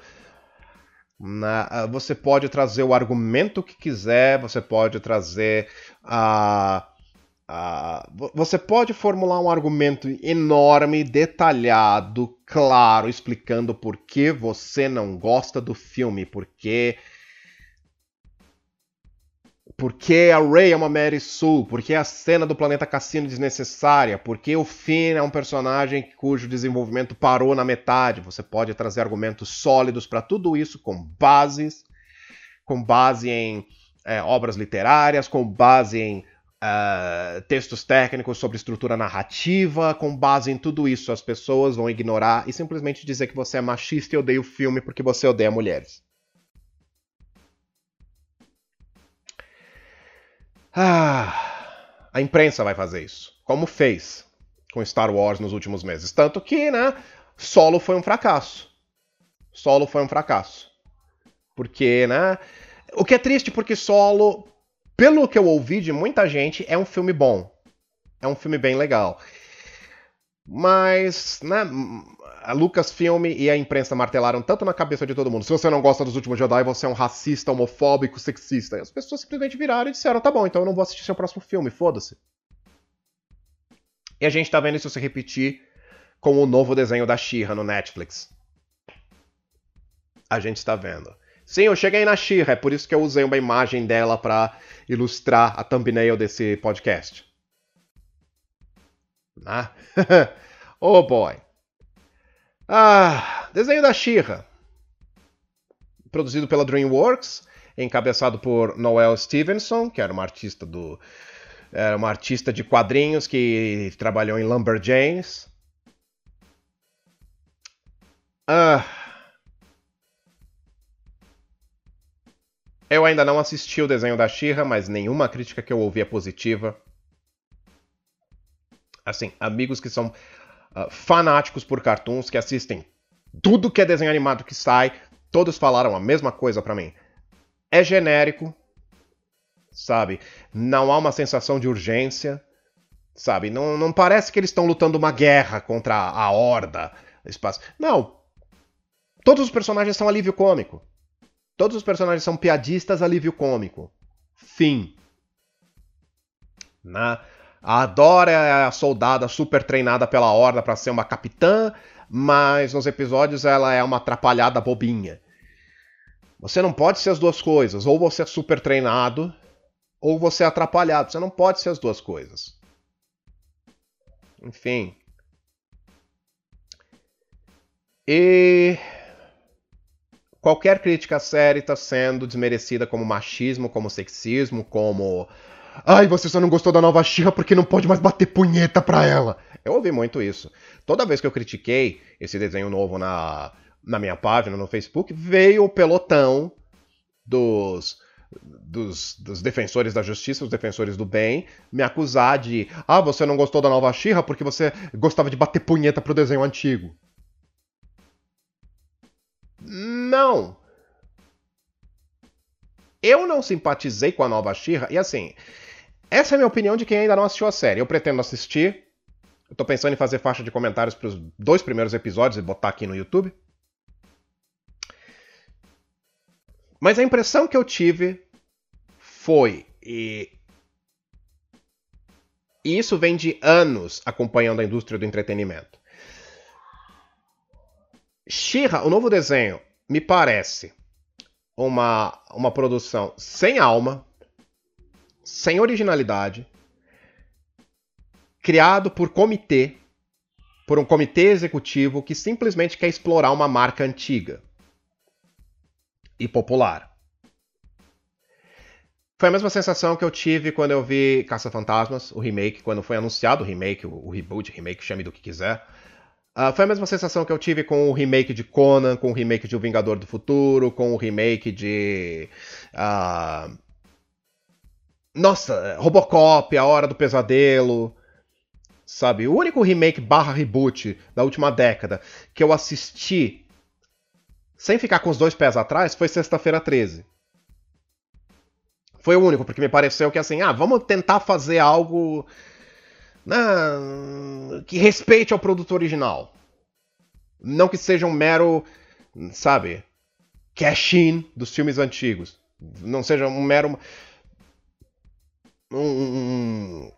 Na, ah, você pode trazer o argumento que quiser, você pode trazer a. Uh, você pode formular um argumento enorme, detalhado, claro, explicando por que você não gosta do filme, porque porque a Rey é uma Mary Sue, porque a cena do planeta Cassino é desnecessária, porque o Finn é um personagem cujo desenvolvimento parou na metade. Você pode trazer argumentos sólidos para tudo isso com bases, com base em é, obras literárias, com base em uh, textos técnicos sobre estrutura narrativa, com base em tudo isso. As pessoas vão ignorar e simplesmente dizer que você é machista e odeia o filme porque você odeia mulheres. Ah, a imprensa vai fazer isso, como fez com Star Wars nos últimos meses. Tanto que, né, Solo foi um fracasso. Solo foi um fracasso. Porque, né, o que é triste porque Solo, pelo que eu ouvi de muita gente, é um filme bom. É um filme bem legal. Mas, né, a Lucasfilm e a imprensa martelaram tanto na cabeça de todo mundo. Se você não gosta dos últimos Jedi, você é um racista, homofóbico, sexista. E as pessoas simplesmente viraram e disseram: tá bom, então eu não vou assistir seu próximo filme, foda-se. E a gente tá vendo isso se repetir com o novo desenho da She-Ra no Netflix. A gente está vendo. Sim, eu cheguei na She-Ra, é por isso que eu usei uma imagem dela para ilustrar a thumbnail desse podcast. Ah, oh boy. Ah, desenho da Shira. Produzido pela DreamWorks, encabeçado por Noel Stevenson, que era uma artista do era uma artista de quadrinhos que trabalhou em Lumberjanes. Ah, eu ainda não assisti o desenho da Shira, mas nenhuma crítica que eu ouvi é positiva. Assim, amigos que são uh, fanáticos por cartoons que assistem tudo que é desenho animado que sai, todos falaram a mesma coisa para mim. É genérico, sabe? Não há uma sensação de urgência, sabe? Não, não parece que eles estão lutando uma guerra contra a horda. Espaço. Não. Todos os personagens são alívio cômico. Todos os personagens são piadistas, alívio cômico. Fim. Na a Dora é a soldada super treinada pela Horda para ser uma capitã, mas nos episódios ela é uma atrapalhada bobinha. Você não pode ser as duas coisas. Ou você é super treinado, ou você é atrapalhado. Você não pode ser as duas coisas. Enfim. E qualquer crítica séria está sendo desmerecida como machismo, como sexismo, como Ai, você só não gostou da nova Xirra porque não pode mais bater punheta pra ela. Eu ouvi muito isso. Toda vez que eu critiquei esse desenho novo na, na minha página no Facebook, veio o pelotão dos, dos, dos, defensores da justiça, os defensores do bem, me acusar de ah, você não gostou da nova Xirra porque você gostava de bater punheta pro desenho antigo. Não. Eu não simpatizei com a nova Xirra, e assim, essa é a minha opinião de quem ainda não assistiu a série. Eu pretendo assistir. Eu tô pensando em fazer faixa de comentários para os dois primeiros episódios e botar aqui no YouTube. Mas a impressão que eu tive foi. E, e isso vem de anos acompanhando a indústria do entretenimento. Shira, o novo desenho, me parece uma, uma produção sem alma, sem originalidade, criado por comitê, por um comitê executivo que simplesmente quer explorar uma marca antiga e popular. Foi a mesma sensação que eu tive quando eu vi Caça-Fantasmas, o remake, quando foi anunciado o remake, o, reboot, remake, chame do que quiser. Uh, foi a mesma sensação que eu tive com o remake de Conan, com o remake de O Vingador do Futuro, com o remake de. Uh, nossa, Robocop, A Hora do Pesadelo. Sabe? O único remake barra reboot da última década que eu assisti sem ficar com os dois pés atrás foi Sexta-feira 13. Foi o único, porque me pareceu que assim, ah, vamos tentar fazer algo que respeite ao produto original. Não que seja um mero, sabe, cash-in dos filmes antigos. Não seja um mero um,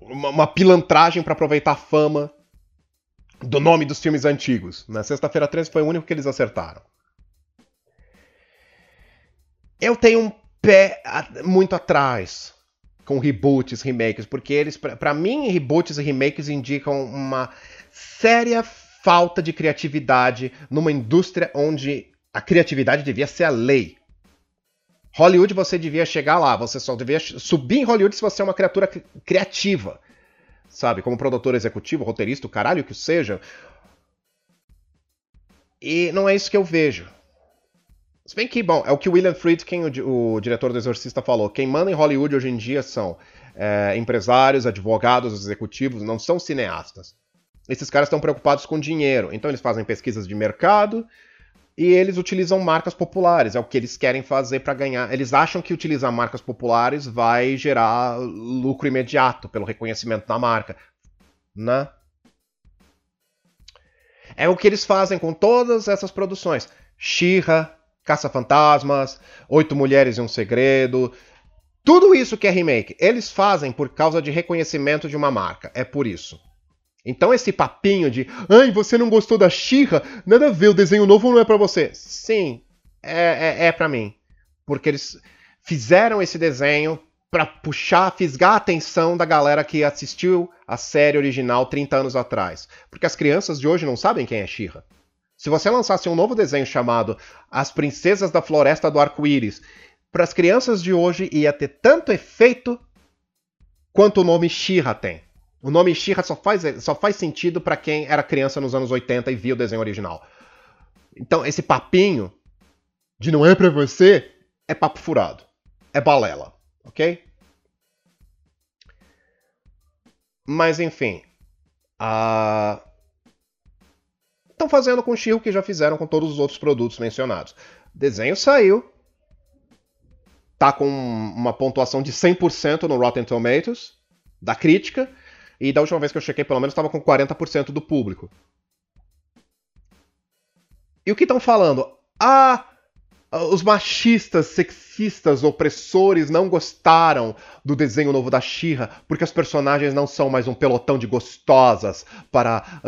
uma, uma pilantragem para aproveitar a fama do nome dos filmes antigos. Na Sexta-feira 13 foi o único que eles acertaram. Eu tenho um pé muito atrás com reboots, remakes, porque eles, para mim, reboots e remakes indicam uma séria falta de criatividade numa indústria onde a criatividade devia ser a lei. Hollywood você devia chegar lá, você só devia subir em Hollywood se você é uma criatura criativa. Sabe, como produtor executivo, roteirista, o caralho que seja. E não é isso que eu vejo. Se bem que, bom, é o que William Friedkin, o, o diretor do Exorcista, falou. Quem manda em Hollywood hoje em dia são é, empresários, advogados, executivos, não são cineastas. Esses caras estão preocupados com dinheiro, então eles fazem pesquisas de mercado e eles utilizam marcas populares, é o que eles querem fazer para ganhar. Eles acham que utilizar marcas populares vai gerar lucro imediato pelo reconhecimento da marca, né? É o que eles fazem com todas essas produções. Shira, Caça-Fantasmas, Oito Mulheres e um Segredo. Tudo isso que é remake, eles fazem por causa de reconhecimento de uma marca. É por isso. Então esse papinho de, ai, você não gostou da Xirra? Nada a ver, o desenho novo não é para você. Sim, é, é, é para mim. Porque eles fizeram esse desenho para puxar, fisgar a atenção da galera que assistiu a série original 30 anos atrás. Porque as crianças de hoje não sabem quem é Xirra. Se você lançasse um novo desenho chamado As Princesas da Floresta do Arco-Íris, para as crianças de hoje ia ter tanto efeito quanto o nome Shira tem. O nome Shira só faz, só faz sentido para quem era criança nos anos 80 e viu o desenho original. Então, esse papinho de não é para você é papo furado. É balela, ok? Mas enfim. A estão fazendo com o Shiro que já fizeram com todos os outros produtos mencionados. Desenho saiu. Tá com uma pontuação de 100% no Rotten Tomatoes, da crítica, e da última vez que eu chequei, pelo menos estava com 40% do público. E o que estão falando? Ah, os machistas, sexistas, opressores não gostaram do desenho novo da Shira porque os personagens não são mais um pelotão de gostosas para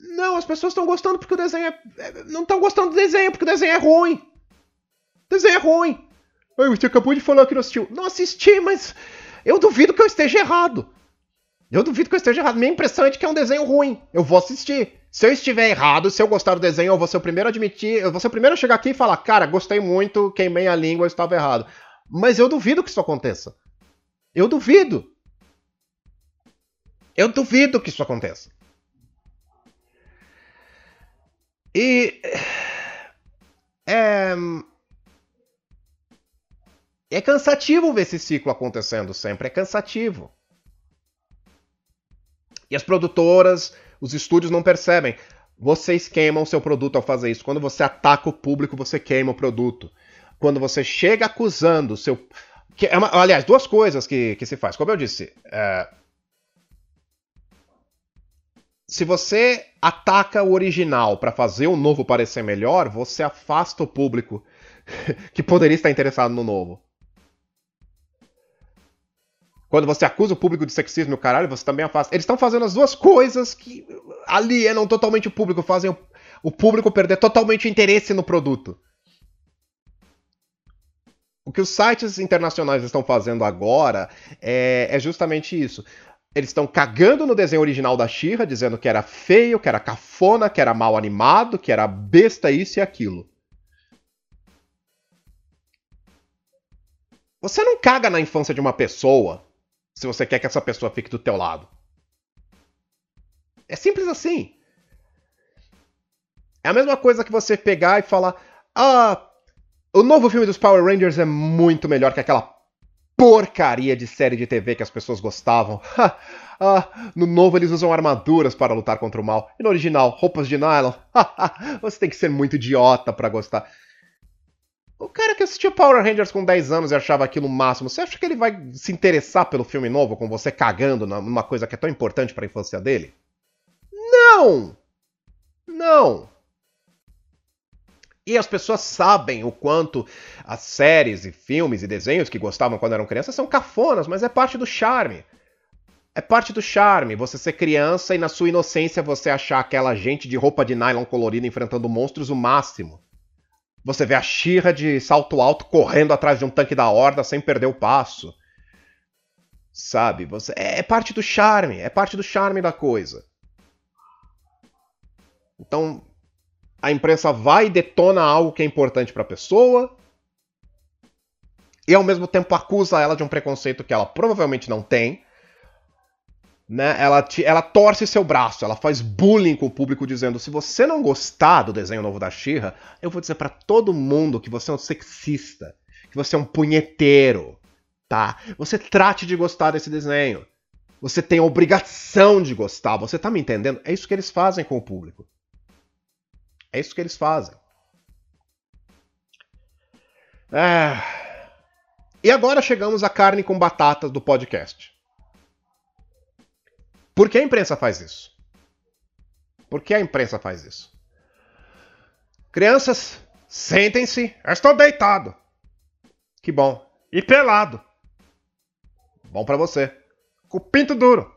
não, as pessoas estão gostando porque o desenho é. é não estão gostando do desenho, porque o desenho é ruim. O desenho é ruim. Ai, você acabou de falar que não assistiu. Não assisti, mas eu duvido que eu esteja errado. Eu duvido que eu esteja errado. Minha impressão é de que é um desenho ruim. Eu vou assistir. Se eu estiver errado, se eu gostar do desenho, eu vou ser o primeiro a admitir. Eu vou ser o primeiro a chegar aqui e falar, cara, gostei muito, queimei a língua, eu estava errado. Mas eu duvido que isso aconteça. Eu duvido. Eu duvido que isso aconteça. E. É. É cansativo ver esse ciclo acontecendo sempre, é cansativo. E as produtoras, os estúdios não percebem. Vocês queimam seu produto ao fazer isso. Quando você ataca o público, você queima o produto. Quando você chega acusando o seu. É uma... aliás, duas coisas que, que se faz. Como eu disse, é se você ataca o original para fazer o novo parecer melhor, você afasta o público que poderia estar interessado no novo. Quando você acusa o público de sexismo e o caralho, você também afasta. Eles estão fazendo as duas coisas que alienam totalmente o público, fazem o público perder totalmente o interesse no produto. O que os sites internacionais estão fazendo agora é, é justamente isso. Eles estão cagando no desenho original da Shira, dizendo que era feio, que era cafona, que era mal animado, que era besta isso e aquilo. Você não caga na infância de uma pessoa se você quer que essa pessoa fique do teu lado. É simples assim. É a mesma coisa que você pegar e falar: "Ah, o novo filme dos Power Rangers é muito melhor que aquela porcaria de série de TV que as pessoas gostavam. ah, no novo eles usam armaduras para lutar contra o mal. E no original, roupas de nylon. Você tem que ser muito idiota para gostar. O cara que assistia Power Rangers com 10 anos e achava aquilo o máximo, você acha que ele vai se interessar pelo filme novo com você cagando numa coisa que é tão importante para a infância dele? Não! Não! E as pessoas sabem o quanto as séries e filmes e desenhos que gostavam quando eram crianças são cafonas, mas é parte do charme. É parte do charme você ser criança e na sua inocência você achar aquela gente de roupa de nylon colorida enfrentando monstros o máximo. Você vê a Xirra de salto alto correndo atrás de um tanque da horda sem perder o passo. Sabe? Você é, é parte do charme, é parte do charme da coisa. Então, a imprensa vai e detona algo que é importante para a pessoa e ao mesmo tempo acusa ela de um preconceito que ela provavelmente não tem. Né? Ela, te, ela torce seu braço, ela faz bullying com o público dizendo: se você não gostar do desenho novo da Xirra, eu vou dizer para todo mundo que você é um sexista, que você é um punheteiro, tá? Você trate de gostar desse desenho. Você tem a obrigação de gostar. Você tá me entendendo? É isso que eles fazem com o público. É isso que eles fazem. É... E agora chegamos à carne com batatas do podcast. Por que a imprensa faz isso? Por que a imprensa faz isso? Crianças, sentem-se. estou deitado. Que bom. E pelado. Bom para você. Com o pinto duro.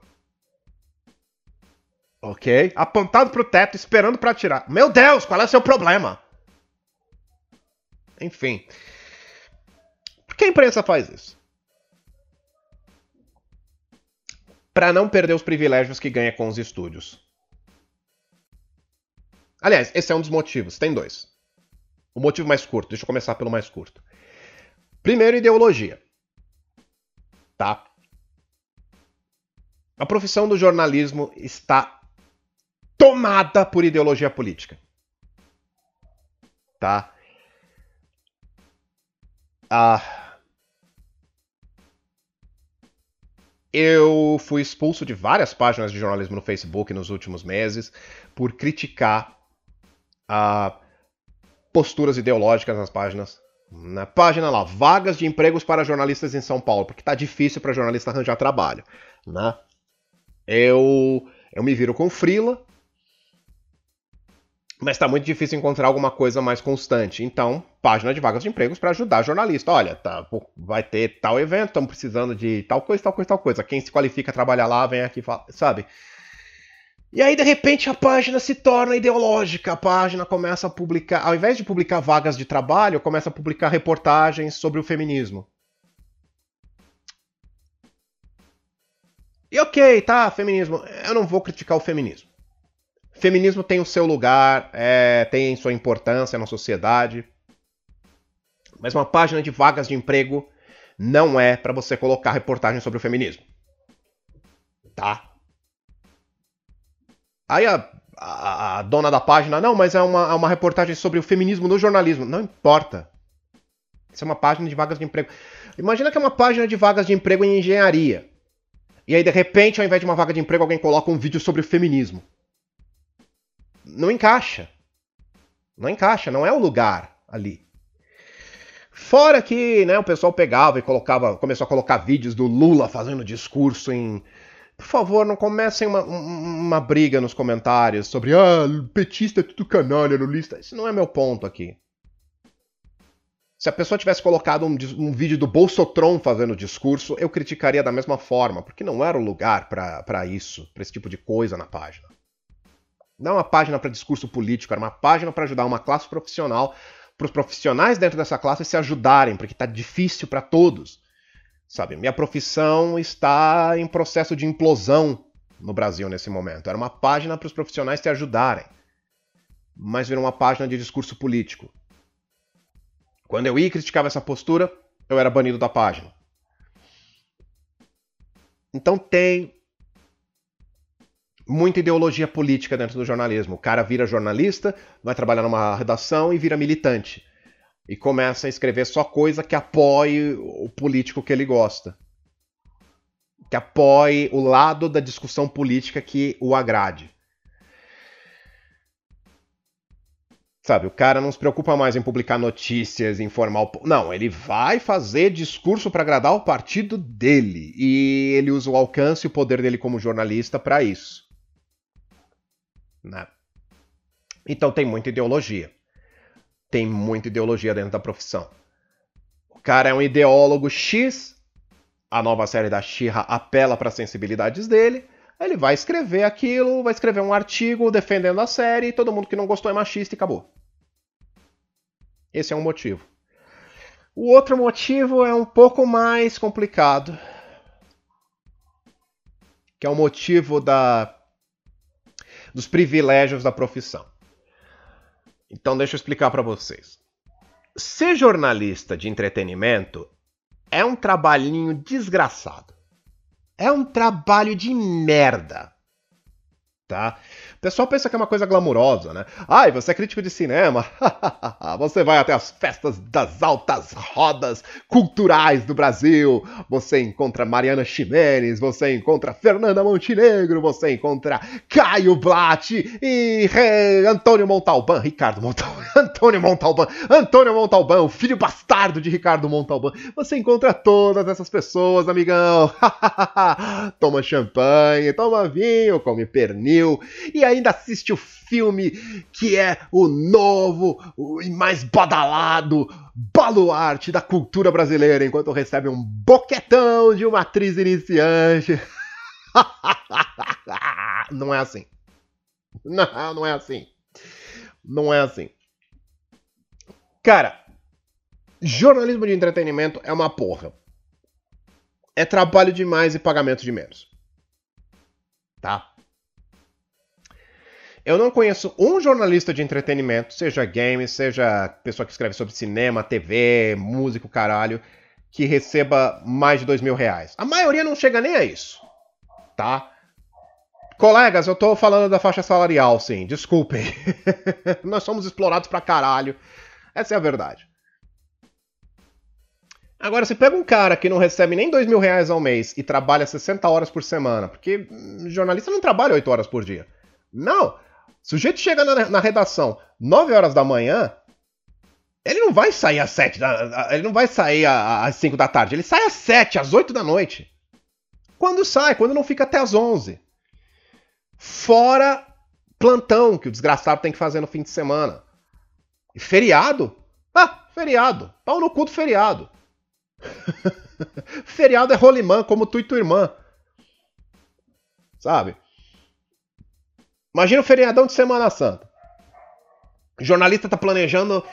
Ok? Apontado pro teto, esperando para atirar. Meu Deus, qual é o seu problema? Enfim. Por que a imprensa faz isso? Para não perder os privilégios que ganha com os estúdios. Aliás, esse é um dos motivos. Tem dois. O motivo mais curto. Deixa eu começar pelo mais curto. Primeiro, ideologia. Tá? A profissão do jornalismo está tomada por ideologia política. Tá? Ah, eu fui expulso de várias páginas de jornalismo no Facebook nos últimos meses por criticar ah, posturas ideológicas nas páginas. Na página lá, vagas de empregos para jornalistas em São Paulo, porque tá difícil para jornalista arranjar trabalho, né? Eu eu me viro com frila mas está muito difícil encontrar alguma coisa mais constante. Então, página de vagas de empregos para ajudar jornalista. Olha, tá, vai ter tal evento, estamos precisando de tal coisa, tal coisa, tal coisa. Quem se qualifica a trabalhar lá, vem aqui, sabe? E aí, de repente, a página se torna ideológica. A página começa a publicar, ao invés de publicar vagas de trabalho, começa a publicar reportagens sobre o feminismo. E ok, tá, feminismo. Eu não vou criticar o feminismo. Feminismo tem o seu lugar, é, tem sua importância na sociedade. Mas uma página de vagas de emprego não é para você colocar reportagem sobre o feminismo. Tá? Aí a, a, a, dona da página, não, mas é uma, é uma reportagem sobre o feminismo no jornalismo. Não importa. Isso é uma página de vagas de emprego. Imagina que é uma página de vagas de emprego em engenharia. E aí, de repente, ao invés de uma vaga de emprego, alguém coloca um vídeo sobre o feminismo não encaixa. Não encaixa, não é o lugar ali. Fora que né, o pessoal pegava e colocava, começou a colocar vídeos do Lula fazendo discurso em. Por favor, não comecem uma, uma briga nos comentários sobre ah, petista é tudo canalha, lulista. Isso não é meu ponto aqui. Se a pessoa tivesse colocado um, um vídeo do Bolsotron fazendo discurso, eu criticaria da mesma forma, porque não era o lugar para isso, para esse tipo de coisa na página. Não é uma página para discurso político, era uma página para ajudar uma classe profissional, para os profissionais dentro dessa classe se ajudarem, porque está difícil para todos. Sabe, minha profissão está em processo de implosão no Brasil nesse momento. Era uma página para os profissionais se ajudarem, mas virou uma página de discurso político. Quando eu ia e criticava essa postura, eu era banido da página. Então tem muita ideologia política dentro do jornalismo. O cara vira jornalista, vai trabalhar numa redação e vira militante. E começa a escrever só coisa que apoie o político que ele gosta. Que apoie o lado da discussão política que o agrade. Sabe, o cara não se preocupa mais em publicar notícias, informar o. Não, ele vai fazer discurso para agradar o partido dele. E ele usa o alcance e o poder dele como jornalista para isso. Né? Então tem muita ideologia. tem muita ideologia dentro da profissão. O cara é um ideólogo X, a nova série da Xirra apela para as sensibilidades dele, ele vai escrever aquilo, vai escrever um artigo defendendo a série, e todo mundo que não gostou é machista e acabou. Esse é um motivo. O outro motivo é um pouco mais complicado, que é o motivo da dos privilégios da profissão. Então deixa eu explicar para vocês. Ser jornalista de entretenimento é um trabalhinho desgraçado. É um trabalho de merda. Tá? Pessoal pensa que é uma coisa glamurosa, né? Ai, você é crítico de cinema. você vai até as festas das altas rodas culturais do Brasil. Você encontra Mariana Ximenes, você encontra Fernanda Montenegro, você encontra Caio Blatt e. Antônio Montalban, Ricardo Montalban, Antônio Montalban, Antônio Montalban, o filho bastardo de Ricardo Montalban. Você encontra todas essas pessoas, amigão. toma champanhe, toma vinho, come pernil e ainda assiste o filme que é o novo e mais badalado baluarte da cultura brasileira, enquanto recebe um boquetão de uma atriz iniciante. não é assim. Não, não é assim. Não é assim. Cara, jornalismo de entretenimento é uma porra. É trabalho demais e pagamento de menos. Tá? Eu não conheço um jornalista de entretenimento, seja game, seja pessoa que escreve sobre cinema, TV, músico, caralho, que receba mais de dois mil reais. A maioria não chega nem a isso, tá? Colegas, eu tô falando da faixa salarial, sim, desculpem. Nós somos explorados pra caralho. Essa é a verdade. Agora, se pega um cara que não recebe nem dois mil reais ao mês e trabalha 60 horas por semana, porque jornalista não trabalha 8 horas por dia. Não, se o sujeito chega na, na redação 9 horas da manhã, ele não vai sair às 7 da, ele não vai sair às 5 da tarde, ele sai às 7, às 8 da noite. Quando sai, quando não fica até às 11. Fora plantão que o desgraçado tem que fazer no fim de semana. E feriado? Ah, feriado. Pau no cu do feriado. feriado é rolimã, como tu e tua irmã. Sabe? Imagina o feriadão de Semana Santa. O jornalista tá planejando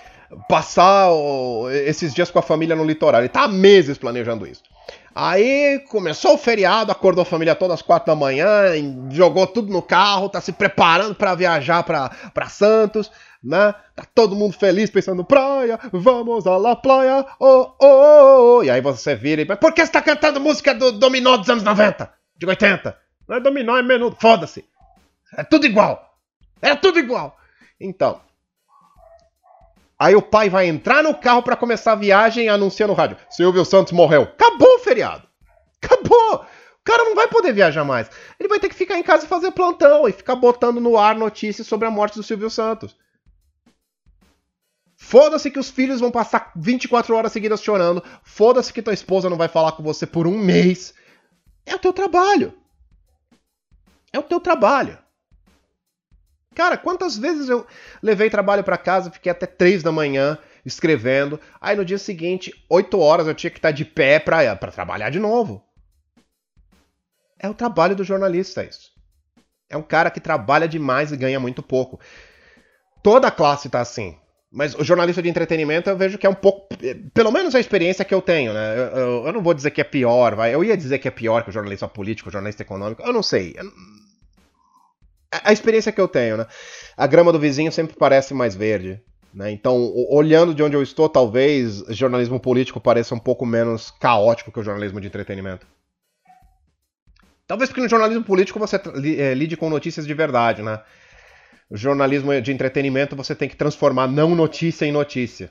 passar esses dias com a família no litoral. Ele tá há meses planejando isso. Aí começou o feriado, acordou a família toda às quatro da manhã, jogou tudo no carro, tá se preparando para viajar para Santos, né? Tá todo mundo feliz pensando praia, vamos à la praia, oh, oh, oh, oh. E aí você vira e por que você tá cantando música do Dominó dos anos 90, de 80? Não é Dominó, é menudo, foda-se. É tudo igual. É tudo igual. Então. Aí o pai vai entrar no carro para começar a viagem e anuncia no rádio: Silvio Santos morreu. Acabou o feriado. Acabou. O cara não vai poder viajar mais. Ele vai ter que ficar em casa e fazer plantão e ficar botando no ar notícias sobre a morte do Silvio Santos. Foda-se que os filhos vão passar 24 horas seguidas chorando. Foda-se que tua esposa não vai falar com você por um mês. É o teu trabalho. É o teu trabalho. Cara, quantas vezes eu levei trabalho para casa, fiquei até três da manhã escrevendo, aí no dia seguinte, oito horas eu tinha que estar de pé para trabalhar de novo. É o trabalho do jornalista isso. É um cara que trabalha demais e ganha muito pouco. Toda a classe tá assim. Mas o jornalista de entretenimento eu vejo que é um pouco. Pelo menos a experiência que eu tenho, né? Eu, eu, eu não vou dizer que é pior, vai. Eu ia dizer que é pior que o jornalista político, o jornalista econômico. Eu não sei. Eu, a experiência que eu tenho, né? A grama do vizinho sempre parece mais verde. Né? Então, olhando de onde eu estou, talvez jornalismo político pareça um pouco menos caótico que o jornalismo de entretenimento. Talvez porque no jornalismo político você é, lide com notícias de verdade, né? O jornalismo de entretenimento você tem que transformar não notícia em notícia.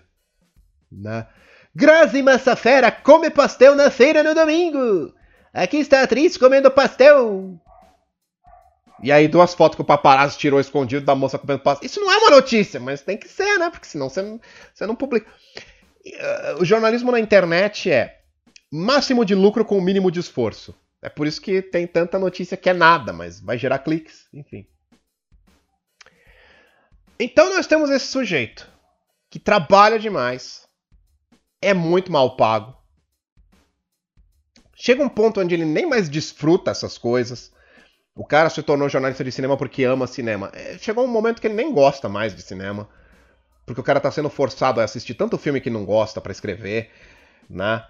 Né? Grazi Massafera come pastel na feira no domingo. Aqui está a atriz comendo pastel. E aí duas fotos que o paparazzo tirou escondido da moça comendo pasta. Isso não é uma notícia, mas tem que ser, né? Porque senão você não, você não publica. O jornalismo na internet é máximo de lucro com o mínimo de esforço. É por isso que tem tanta notícia que é nada, mas vai gerar cliques, enfim. Então nós temos esse sujeito. que trabalha demais, é muito mal pago. Chega um ponto onde ele nem mais desfruta essas coisas. O cara se tornou jornalista de cinema porque ama cinema. É, chegou um momento que ele nem gosta mais de cinema. Porque o cara tá sendo forçado a assistir tanto filme que não gosta para escrever, né?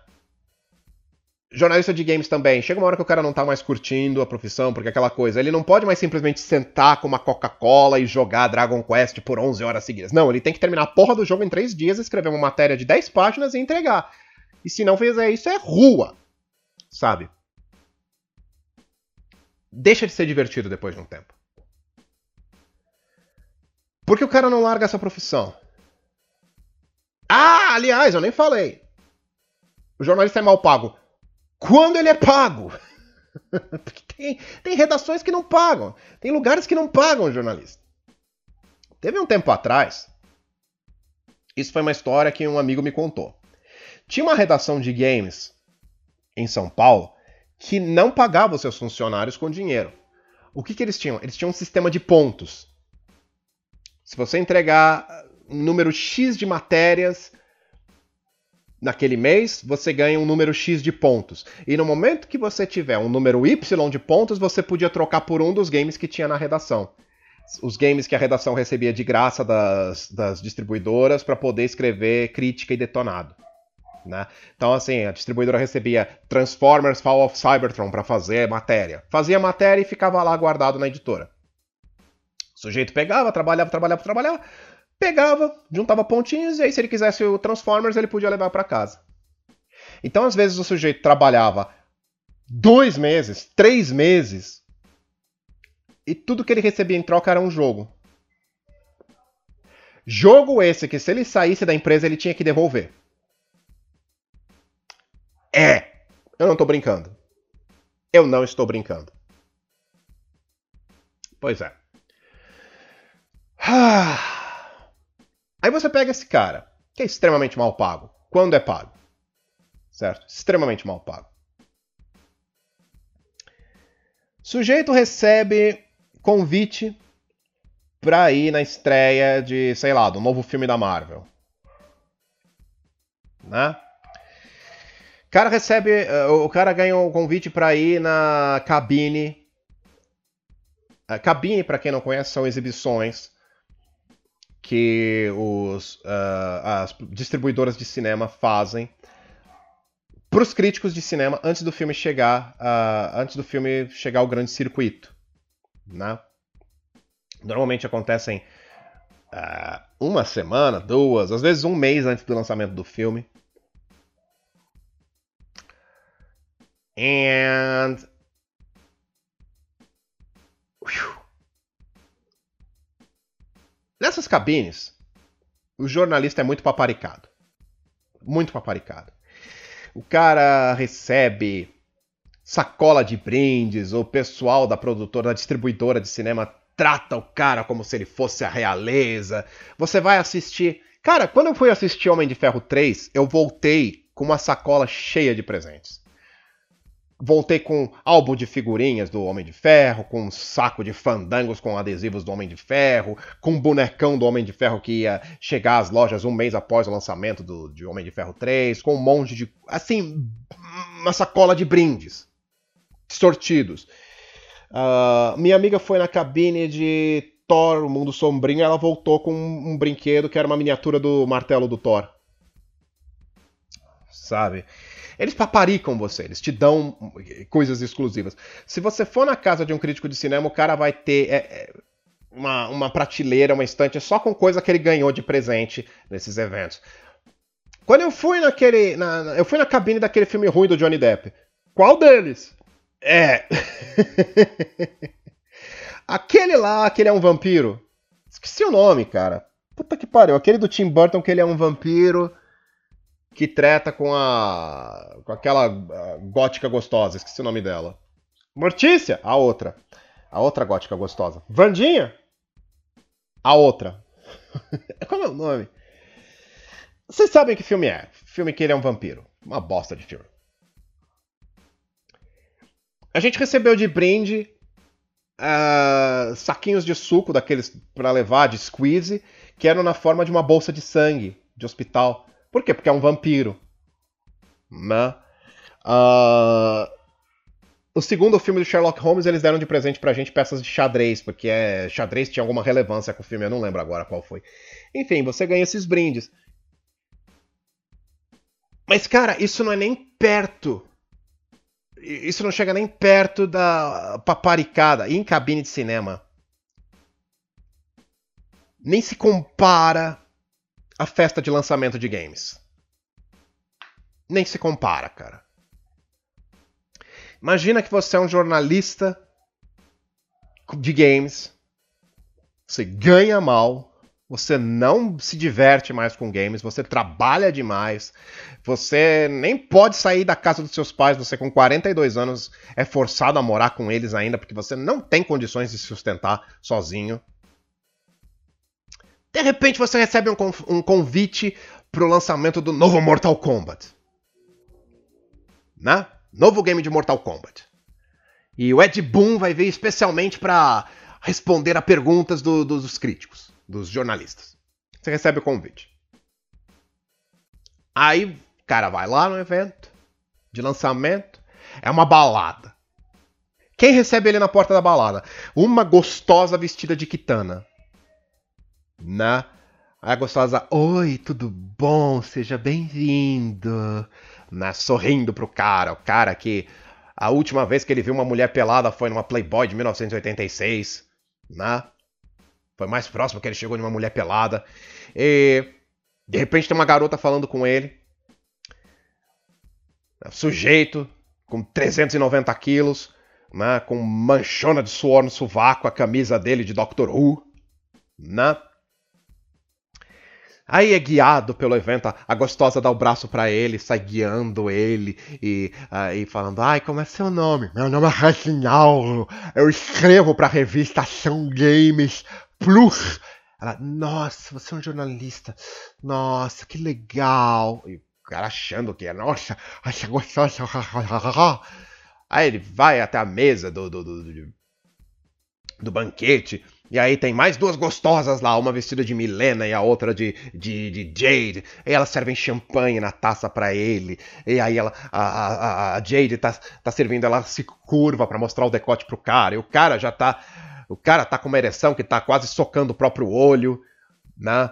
Jornalista de games também. Chega uma hora que o cara não tá mais curtindo a profissão, porque aquela coisa, ele não pode mais simplesmente sentar com uma Coca-Cola e jogar Dragon Quest por 11 horas seguidas. Não, ele tem que terminar a porra do jogo em 3 dias, escrever uma matéria de 10 páginas e entregar. E se não fizer isso, é rua. Sabe? Deixa de ser divertido depois de um tempo. Por que o cara não larga essa profissão? Ah, aliás, eu nem falei. O jornalista é mal pago quando ele é pago. Porque tem, tem redações que não pagam, tem lugares que não pagam o jornalista. Teve um tempo atrás, isso foi uma história que um amigo me contou. Tinha uma redação de games em São Paulo que não pagava os seus funcionários com dinheiro. O que, que eles tinham? Eles tinham um sistema de pontos. Se você entregar um número X de matérias naquele mês, você ganha um número X de pontos. E no momento que você tiver um número Y de pontos, você podia trocar por um dos games que tinha na redação. Os games que a redação recebia de graça das, das distribuidoras para poder escrever crítica e detonado. Né? Então, assim, a distribuidora recebia Transformers Fall of Cybertron para fazer matéria. Fazia matéria e ficava lá guardado na editora. O sujeito pegava, trabalhava, trabalhava, trabalhava pegava, juntava pontinhos e aí se ele quisesse o Transformers ele podia levar para casa. Então às vezes o sujeito trabalhava dois meses, três meses e tudo que ele recebia em troca era um jogo. Jogo esse que se ele saísse da empresa ele tinha que devolver. É, eu não tô brincando. Eu não estou brincando. Pois é. Aí você pega esse cara, que é extremamente mal pago. Quando é pago? Certo? Extremamente mal pago. Sujeito recebe convite pra ir na estreia de, sei lá, do novo filme da Marvel. Né? Cara recebe. Eh, o cara ganha um convite para ir na cabine. A cabine, para quem não conhece, são exibições que os, uh, as distribuidoras de cinema fazem para os críticos de cinema antes do filme chegar uh, antes do filme chegar ao grande circuito, né? Normalmente acontecem uh, uma semana, duas, às vezes um mês antes do lançamento do filme. And Nessas cabines, o jornalista é muito paparicado. Muito paparicado. O cara recebe sacola de brindes, o pessoal da produtora, da distribuidora de cinema trata o cara como se ele fosse a realeza. Você vai assistir. Cara, quando eu fui assistir Homem de Ferro 3, eu voltei com uma sacola cheia de presentes voltei com álbum de figurinhas do Homem de Ferro, com um saco de fandangos com adesivos do Homem de Ferro, com um bonecão do Homem de Ferro que ia chegar às lojas um mês após o lançamento do, de Homem de Ferro 3, com um monte de. assim, uma sacola de brindes sortidos. Uh, minha amiga foi na cabine de Thor, o Mundo Sombrinho, ela voltou com um, um brinquedo que era uma miniatura do martelo do Thor. Sabe? Eles paparicam você, eles te dão coisas exclusivas. Se você for na casa de um crítico de cinema, o cara vai ter é, uma, uma prateleira, uma estante só com coisa que ele ganhou de presente nesses eventos. Quando eu fui naquele. Na, eu fui na cabine daquele filme ruim do Johnny Depp. Qual deles? É. aquele lá, aquele é um vampiro. Esqueci o nome, cara. Puta que pariu. Aquele do Tim Burton, que ele é um vampiro que treta com a. com aquela gótica gostosa, esqueci o nome dela. Mortícia, a outra. A outra gótica gostosa. Vandinha, a outra. Qual é o nome? Vocês sabem que filme é? Filme que ele é um vampiro. Uma bosta de filme. A gente recebeu de brinde uh, saquinhos de suco daqueles para levar, de squeeze, que eram na forma de uma bolsa de sangue de hospital. Por quê? Porque é um vampiro. Né? Uh, o segundo filme do Sherlock Holmes, eles deram de presente pra gente peças de xadrez, porque é, xadrez tinha alguma relevância com o filme, eu não lembro agora qual foi. Enfim, você ganha esses brindes. Mas, cara, isso não é nem perto. Isso não chega nem perto da paparicada em cabine de cinema. Nem se compara à festa de lançamento de games. Nem se compara, cara. Imagina que você é um jornalista de games. Você ganha mal, você não se diverte mais com games, você trabalha demais, você nem pode sair da casa dos seus pais, você com 42 anos é forçado a morar com eles ainda, porque você não tem condições de se sustentar sozinho. De repente você recebe um, um convite para o lançamento do novo Mortal Kombat. Né? Novo game de Mortal Kombat. E o Ed Boon vai vir especialmente para responder a perguntas do, do, dos críticos dos jornalistas. Você recebe o convite. Aí, o cara vai lá no evento de lançamento. É uma balada. Quem recebe ele na porta da balada? Uma gostosa vestida de kitana. Aí a gostosa, oi, tudo bom? Seja bem-vindo. Né? Sorrindo pro cara. O cara que a última vez que ele viu uma mulher pelada foi numa Playboy de 1986. Né? Foi mais próximo que ele chegou de uma mulher pelada. E de repente tem uma garota falando com ele. Sujeito com 390 quilos, né, com manchona de suor no sovaco, a camisa dele de Doctor Who. Né? Aí é guiado pelo evento, a gostosa dá o braço para ele, sai guiando ele e, uh, falando: Ai, como é seu nome? Meu nome é Reginaldo, eu escrevo para a revista Ação Games Plus. Ela, nossa, você é um jornalista. Nossa, que legal. E o cara achando que é, nossa, essa gostosa. Aí ele vai até a mesa do, do, do, do, do banquete. E aí tem mais duas gostosas lá, uma vestida de Milena e a outra de, de, de Jade. E elas servem champanhe na taça para ele. E aí ela, a, a, a Jade tá, tá servindo, ela se curva para mostrar o decote pro cara. E o cara já tá o cara tá com uma ereção que tá quase socando o próprio olho, né?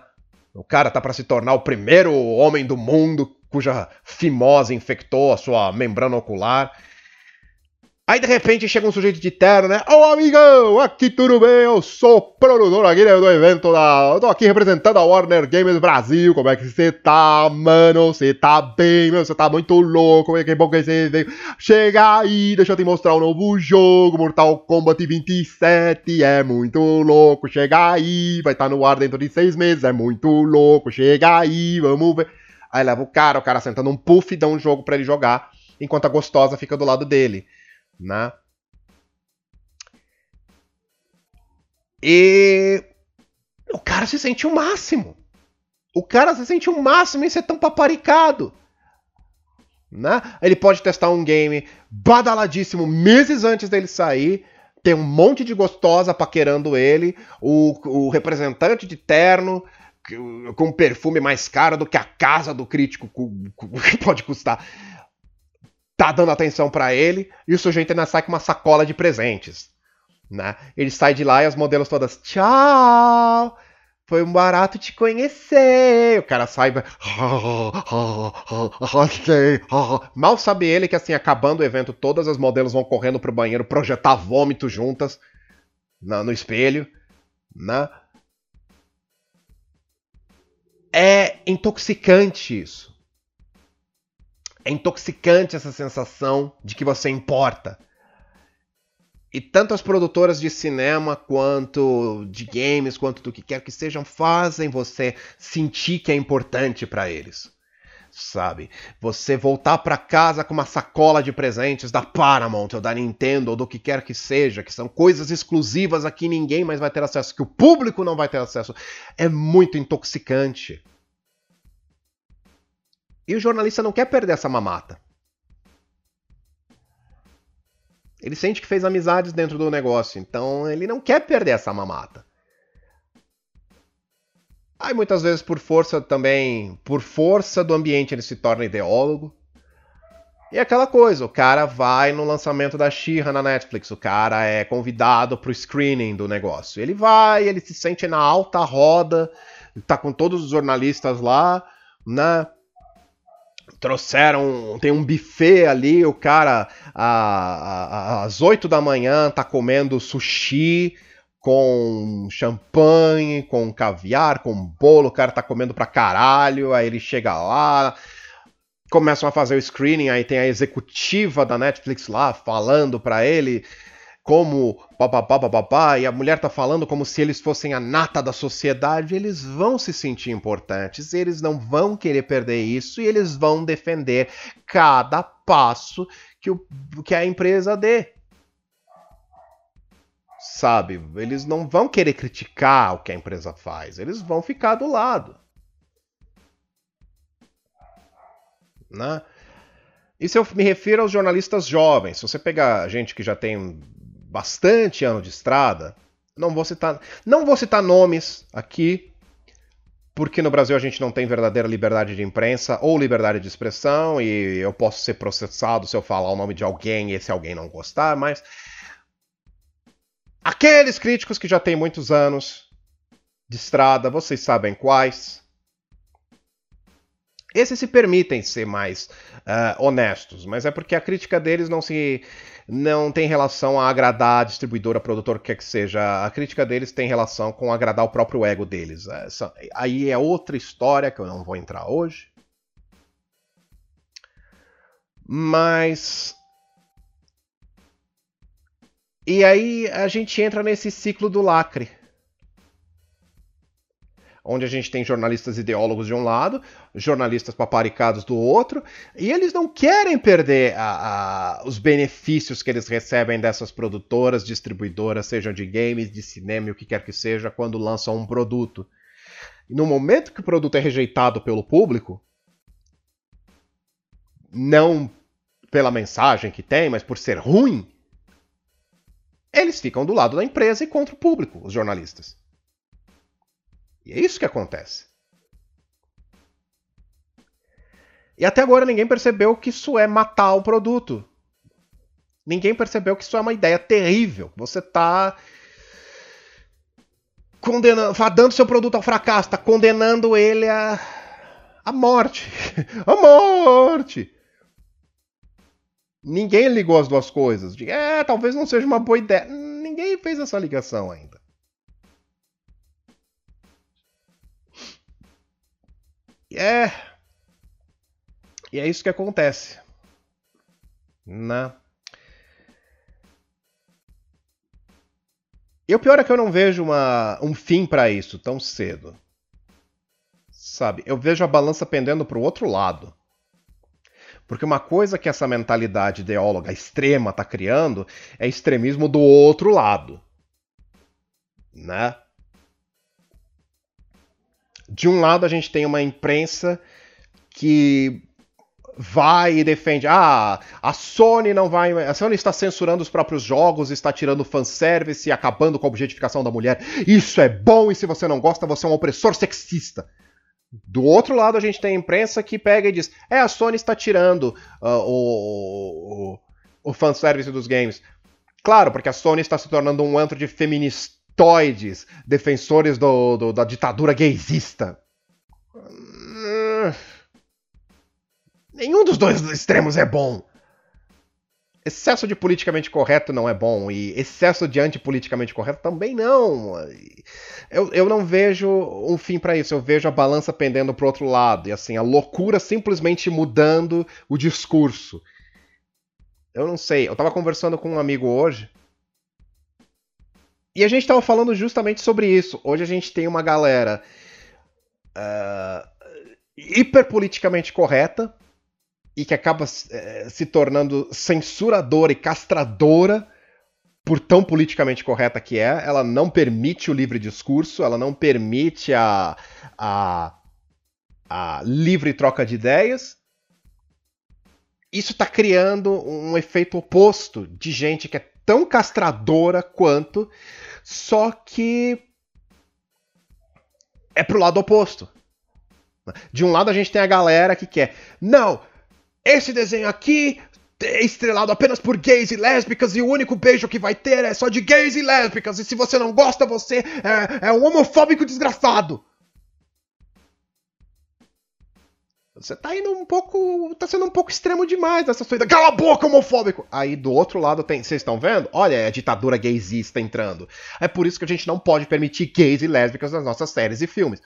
O cara tá para se tornar o primeiro homem do mundo cuja fimose infectou a sua membrana ocular. Aí de repente chega um sujeito de terno, né? Ô amigão, aqui tudo bem? Eu sou produtor aqui né, do evento da. Eu tô aqui representando a Warner Games Brasil. Como é que você tá, mano? Você tá bem, meu? Você tá muito louco. Que bom que você veio. Chega aí, deixa eu te mostrar um novo jogo. Mortal Kombat 27. É muito louco. Chega aí, vai estar tá no ar dentro de seis meses. É muito louco. Chega aí, vamos ver. Aí leva o cara, o cara sentando um puff e dá um jogo para ele jogar, enquanto a gostosa fica do lado dele né? E o cara se sente o máximo. O cara se sente o máximo em ser tão paparicado. Né? Ele pode testar um game badaladíssimo meses antes dele sair. Tem um monte de gostosa paquerando ele. O, o representante de terno com perfume mais caro do que a casa do crítico pode custar tá dando atenção para ele e o sujeito ainda sai com uma sacola de presentes. Né? Ele sai de lá e as modelos todas, tchau! Foi um barato te conhecer. O cara sai. Mal sabe ele que, assim, acabando o evento, todas as modelos vão correndo pro banheiro projetar vômito juntas no espelho. Né? É intoxicante isso. É intoxicante essa sensação de que você importa. E tanto as produtoras de cinema, quanto de games, quanto do que quer que sejam, fazem você sentir que é importante para eles. Sabe? Você voltar para casa com uma sacola de presentes da Paramount ou da Nintendo ou do que quer que seja, que são coisas exclusivas a que ninguém mais vai ter acesso, que o público não vai ter acesso, é muito intoxicante. E o jornalista não quer perder essa mamata. Ele sente que fez amizades dentro do negócio, então ele não quer perder essa mamata. Aí muitas vezes por força também, por força do ambiente ele se torna ideólogo. E é aquela coisa, o cara vai no lançamento da Shira na Netflix, o cara é convidado pro screening do negócio. Ele vai, ele se sente na alta roda, tá com todos os jornalistas lá, né? Trouxeram, tem um buffet ali, o cara a, a, às 8 da manhã tá comendo sushi com champanhe, com caviar, com bolo, o cara tá comendo pra caralho, aí ele chega lá, começam a fazer o screening, aí tem a executiva da Netflix lá falando pra ele como papapá, papapá, e a mulher tá falando como se eles fossem a nata da sociedade, eles vão se sentir importantes, eles não vão querer perder isso e eles vão defender cada passo que, o, que a empresa dê. Sabe? Eles não vão querer criticar o que a empresa faz, eles vão ficar do lado. Né? Isso eu me refiro aos jornalistas jovens. Se você pegar gente que já tem bastante ano de estrada. Não vou citar, não vou citar nomes aqui, porque no Brasil a gente não tem verdadeira liberdade de imprensa ou liberdade de expressão e eu posso ser processado se eu falar o nome de alguém e esse alguém não gostar, mas aqueles críticos que já têm muitos anos de estrada, vocês sabem quais. Esses se permitem ser mais uh, honestos, mas é porque a crítica deles não se não tem relação a agradar a distribuidora, produtor, quer que seja. A crítica deles tem relação com agradar o próprio ego deles. Essa, aí é outra história que eu não vou entrar hoje. Mas. E aí a gente entra nesse ciclo do lacre onde a gente tem jornalistas ideólogos de um lado, jornalistas paparicados do outro, e eles não querem perder a, a, os benefícios que eles recebem dessas produtoras, distribuidoras, sejam de games, de cinema, o que quer que seja, quando lançam um produto. No momento que o produto é rejeitado pelo público, não pela mensagem que tem, mas por ser ruim, eles ficam do lado da empresa e contra o público, os jornalistas. E é isso que acontece. E até agora ninguém percebeu que isso é matar o produto. Ninguém percebeu que isso é uma ideia terrível. Você está condenando, fadando seu produto ao fracasso, está condenando ele à, à morte. a morte! Ninguém ligou as duas coisas. De, é, talvez não seja uma boa ideia. Ninguém fez essa ligação ainda. É. E é isso que acontece. Né? E o pior é que eu não vejo uma, um fim para isso tão cedo. Sabe? Eu vejo a balança pendendo para o outro lado. Porque uma coisa que essa mentalidade ideóloga extrema está criando é extremismo do outro lado. Né? De um lado a gente tem uma imprensa que vai e defende, ah, a Sony não vai, a Sony está censurando os próprios jogos, está tirando fanservice e acabando com a objetificação da mulher. Isso é bom e se você não gosta, você é um opressor sexista. Do outro lado, a gente tem a imprensa que pega e diz: é, a Sony está tirando uh, o, o, o fanservice dos games. Claro, porque a Sony está se tornando um antro de feministas factoides, defensores do, do, da ditadura gaysista. Hum, nenhum dos dois extremos é bom. Excesso de politicamente correto não é bom, e excesso de antipoliticamente correto também não. Eu, eu não vejo um fim para isso, eu vejo a balança pendendo pro outro lado, e assim, a loucura simplesmente mudando o discurso. Eu não sei, eu tava conversando com um amigo hoje, e a gente estava falando justamente sobre isso. Hoje a gente tem uma galera uh, hiper politicamente correta e que acaba uh, se tornando censuradora e castradora por tão politicamente correta que é. Ela não permite o livre discurso, ela não permite a, a, a livre troca de ideias. isso está criando um efeito oposto de gente que é tão castradora quanto, só que é pro lado oposto. De um lado a gente tem a galera que quer, não, esse desenho aqui é estrelado apenas por gays e lésbicas e o único beijo que vai ter é só de gays e lésbicas e se você não gosta você é, é um homofóbico desgraçado. Você tá indo um pouco. tá sendo um pouco extremo demais nessa sua Cala a boca, homofóbico! Aí do outro lado tem. Vocês estão vendo? Olha, é a ditadura gaysista entrando. É por isso que a gente não pode permitir gays e lésbicas nas nossas séries e filmes.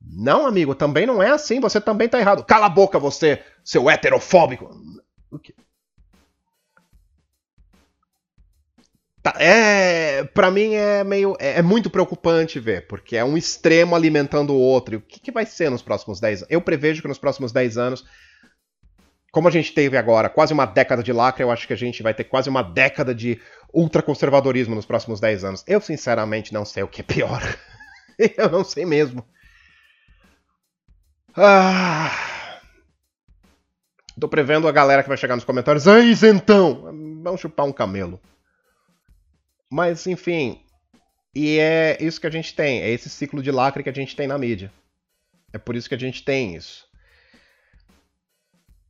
Não, amigo, também não é assim. Você também tá errado. Cala a boca, você, seu heterofóbico! O quê? É, para mim é meio é, é, muito preocupante ver, porque é um extremo alimentando o outro. E o que, que vai ser nos próximos 10 anos? Eu prevejo que nos próximos 10 anos, como a gente teve agora quase uma década de lacra, eu acho que a gente vai ter quase uma década de ultraconservadorismo nos próximos 10 anos. Eu sinceramente não sei o que é pior. eu não sei mesmo. Ah. Tô prevendo a galera que vai chegar nos comentários. Ah, isentão! Vamos chupar um camelo. Mas, enfim. E é isso que a gente tem. É esse ciclo de lacre que a gente tem na mídia. É por isso que a gente tem isso.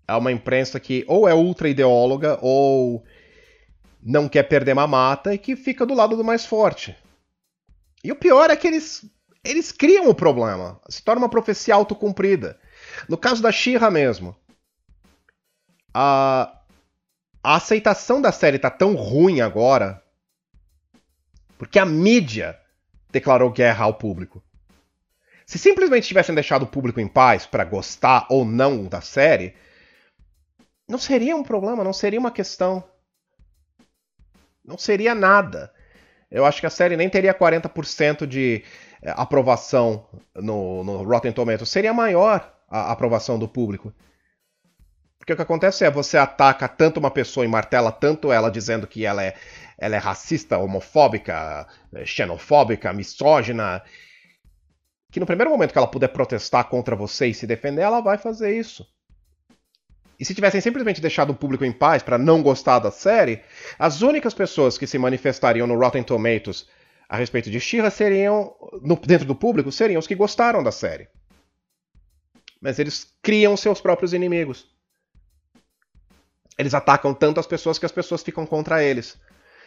É uma imprensa que ou é ultra ideóloga ou não quer perder mamata e que fica do lado do mais forte. E o pior é que eles, eles criam o problema. Se torna uma profecia autocumprida. No caso da Shira mesmo, a, a aceitação da série tá tão ruim agora porque a mídia declarou guerra ao público. Se simplesmente tivessem deixado o público em paz para gostar ou não da série, não seria um problema, não seria uma questão. Não seria nada. Eu acho que a série nem teria 40% de eh, aprovação no, no Rotten Tomatoes. Seria maior a aprovação do público. Porque o que acontece é você ataca tanto uma pessoa e martela tanto ela dizendo que ela é ela é racista, homofóbica, xenofóbica, misógina, que no primeiro momento que ela puder protestar contra você e se defender, ela vai fazer isso. E se tivessem simplesmente deixado o público em paz para não gostar da série, as únicas pessoas que se manifestariam no Rotten Tomatoes a respeito de She-Ra seriam, no, dentro do público, seriam os que gostaram da série. Mas eles criam seus próprios inimigos. Eles atacam tanto as pessoas que as pessoas ficam contra eles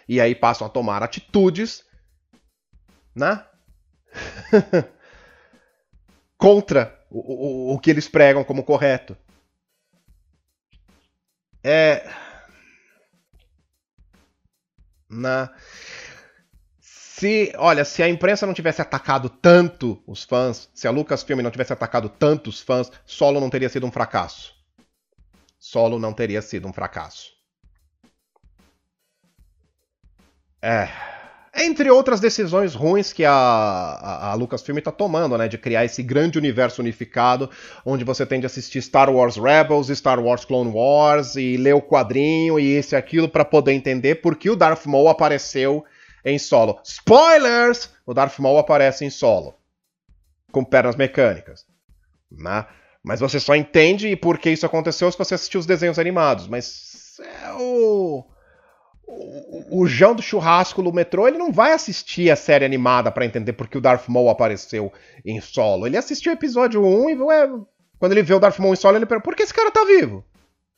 e aí passam a tomar atitudes, né? contra o, o, o que eles pregam como correto. É. Na. Né? Se, olha, se a imprensa não tivesse atacado tanto os fãs, se a Lucasfilm não tivesse atacado tanto os fãs, Solo não teria sido um fracasso. Solo não teria sido um fracasso. É. Entre outras decisões ruins que a, a, a Lucasfilm está tomando, né? De criar esse grande universo unificado, onde você tem de assistir Star Wars Rebels, Star Wars Clone Wars, e ler o quadrinho e isso e aquilo para poder entender por que o Darth Maul apareceu em solo. Spoilers! O Darth Maul aparece em solo. Com pernas mecânicas. Né? Mas você só entende por que isso aconteceu se você assistir os desenhos animados. Mas é o o, João do churrasco no metrô, ele não vai assistir a série animada para entender por que o Darth Maul apareceu em solo. Ele assistiu o episódio 1 e ué, quando ele vê o Darth Maul em solo, ele pergunta: por que esse cara tá vivo?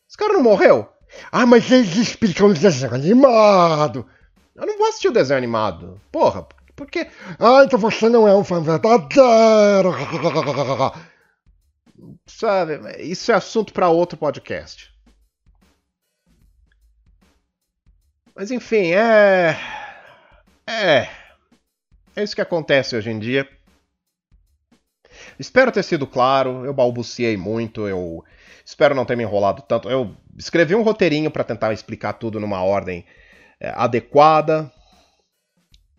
Esse cara não morreu? Ah, mas eles explicam o desenho animado. Eu não vou assistir o desenho animado. Porra, porque. Ah, então você não é um fã verdadeiro. Sabe, isso é assunto para outro podcast. Mas enfim, é. É. É isso que acontece hoje em dia. Espero ter sido claro, eu balbuciei muito, eu espero não ter me enrolado tanto. Eu escrevi um roteirinho para tentar explicar tudo numa ordem é, adequada,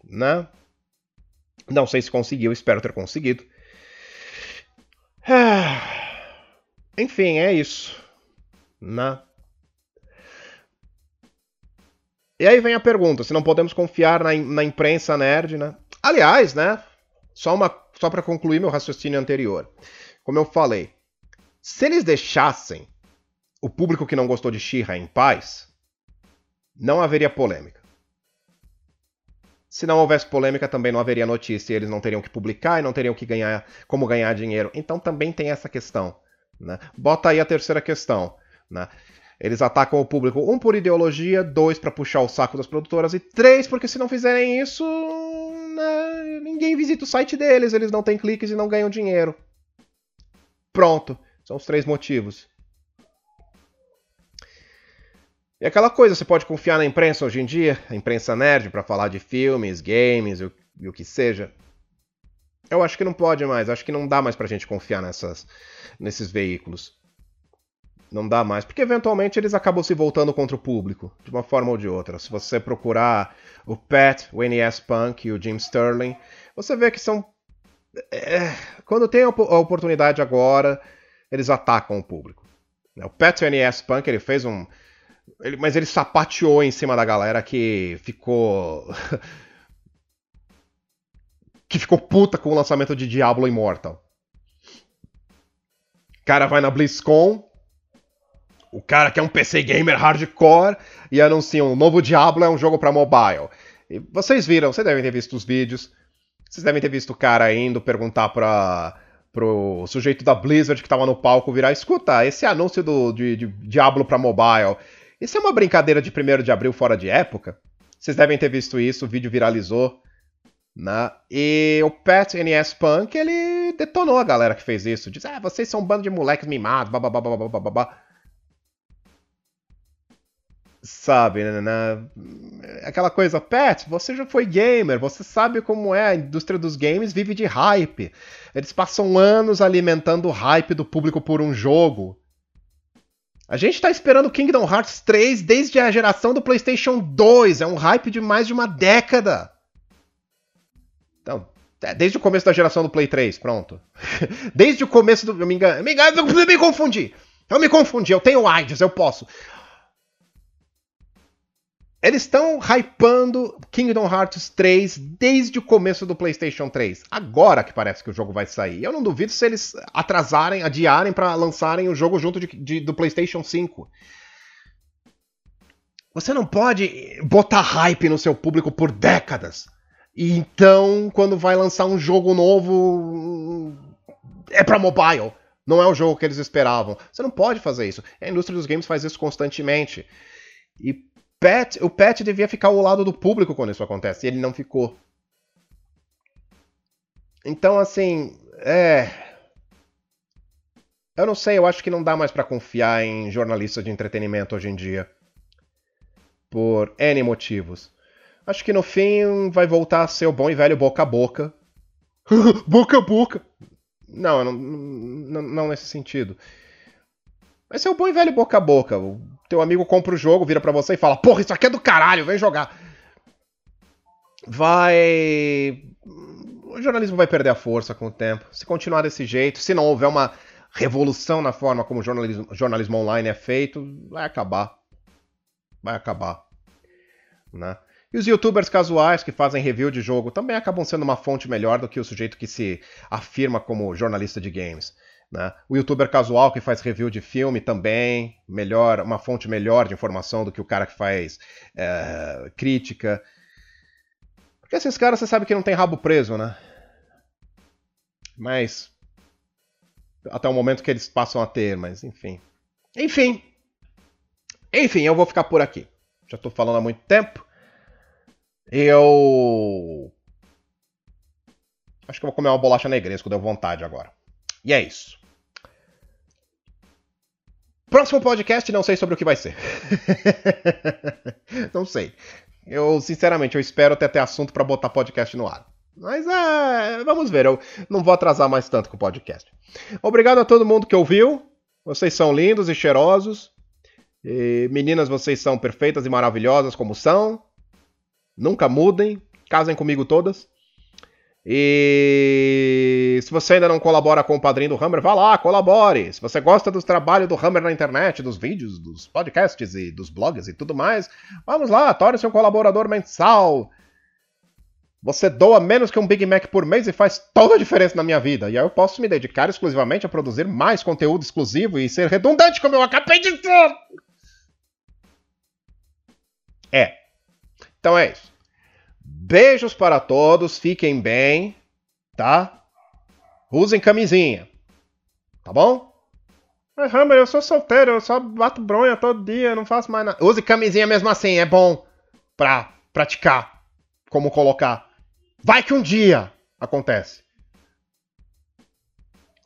né? Não sei se conseguiu, espero ter conseguido. Enfim, é isso, né? E aí vem a pergunta, se não podemos confiar na, na imprensa nerd, né? Aliás, né? Só, uma, só para concluir meu raciocínio anterior. Como eu falei, se eles deixassem o público que não gostou de She-Ra em paz, não haveria polêmica. Se não houvesse polêmica, também não haveria notícia, eles não teriam que publicar e não teriam que ganhar como ganhar dinheiro. Então também tem essa questão. Né? Bota aí a terceira questão. Né? Eles atacam o público, um por ideologia, dois para puxar o saco das produtoras e três porque se não fizerem isso, né, ninguém visita o site deles, eles não têm cliques e não ganham dinheiro. Pronto, são os três motivos. E aquela coisa, você pode confiar na imprensa hoje em dia, a imprensa nerd, para falar de filmes, games e o, e o, que seja. Eu acho que não pode mais, acho que não dá mais pra gente confiar nessas, nesses veículos. Não dá mais, porque eventualmente eles acabam se voltando contra o público, de uma forma ou de outra. Se você procurar o Pat, o NES Punk e o Jim Sterling, você vê que são. É, quando tem a oportunidade agora, eles atacam o público. O Pat, o NES Punk, ele fez um ele, mas ele sapateou em cima da galera que ficou. que ficou puta com o lançamento de Diablo Immortal. O cara vai na BlizzCon. O cara que é um PC gamer hardcore e anuncia um novo Diablo é um jogo para mobile. E vocês viram, vocês devem ter visto os vídeos. Vocês devem ter visto o cara indo perguntar pra, pro sujeito da Blizzard que tava no palco virar: escuta, esse anúncio do, de, de Diablo pra mobile isso é uma brincadeira de 1 de abril fora de época. Vocês devem ter visto isso, o vídeo viralizou. Né? E o Pat NS Punk, ele detonou a galera que fez isso. Diz, ah, vocês são um bando de moleques mimados, babá. Sabe, né, né? Aquela coisa, Pat, você já foi gamer, você sabe como é, a indústria dos games vive de hype. Eles passam anos alimentando o hype do público por um jogo. A gente tá esperando Kingdom Hearts 3 desde a geração do PlayStation 2. É um hype de mais de uma década. Então, é, desde o começo da geração do Play 3, pronto. desde o começo do. Eu me engano, me, engano, eu me confundi. Eu me confundi, eu tenho AIDS, eu posso. Eles estão hypando Kingdom Hearts 3 desde o começo do PlayStation 3. Agora que parece que o jogo vai sair. Eu não duvido se eles atrasarem, adiarem para lançarem o jogo junto de, de, do PlayStation 5. Você não pode botar hype no seu público por décadas. E então, quando vai lançar um jogo novo, é para mobile. Não é o jogo que eles esperavam. Você não pode fazer isso. A indústria dos games faz isso constantemente. E Pat, o Pat devia ficar ao lado do público quando isso acontece, e ele não ficou. Então, assim, é. Eu não sei, eu acho que não dá mais para confiar em jornalistas de entretenimento hoje em dia. Por N motivos. Acho que no fim vai voltar a ser o bom e velho boca a boca. boca a boca! Não, não, não, não nesse sentido. Vai ser o bom e velho boca a boca. O teu amigo compra o jogo, vira para você e fala: Porra, isso aqui é do caralho, vem jogar. Vai. O jornalismo vai perder a força com o tempo. Se continuar desse jeito, se não houver uma revolução na forma como o jornalismo, jornalismo online é feito, vai acabar. Vai acabar. Né? E os youtubers casuais que fazem review de jogo também acabam sendo uma fonte melhor do que o sujeito que se afirma como jornalista de games. Né? O youtuber casual que faz review de filme também, melhor, uma fonte melhor de informação do que o cara que faz é, crítica. Porque esses caras você sabe que não tem rabo preso, né? Mas. Até o momento que eles passam a ter, mas enfim. Enfim. Enfim, eu vou ficar por aqui. Já tô falando há muito tempo. Eu. Acho que eu vou comer uma bolacha negresco, deu vontade agora. E é isso. Próximo podcast, não sei sobre o que vai ser. não sei. Eu, sinceramente, eu espero até ter assunto para botar podcast no ar. Mas é, vamos ver, eu não vou atrasar mais tanto com o podcast. Obrigado a todo mundo que ouviu. Vocês são lindos e cheirosos. E, meninas, vocês são perfeitas e maravilhosas como são. Nunca mudem. Casem comigo todas. E se você ainda não colabora com o padrinho do Hammer, vá lá, colabore. Se você gosta do trabalho do Hammer na internet, dos vídeos, dos podcasts e dos blogs e tudo mais, vamos lá, torne-se um colaborador mensal. Você doa menos que um Big Mac por mês e faz toda a diferença na minha vida. E aí eu posso me dedicar exclusivamente a produzir mais conteúdo exclusivo e ser redundante, como eu acabei de dizer. É. Então é isso. Beijos para todos, fiquem bem, tá? Usem camisinha. Tá bom? Mas, Hammer, eu sou solteiro, eu só bato bronha todo dia, não faço mais nada. Use camisinha mesmo assim, é bom pra praticar como colocar. Vai que um dia acontece.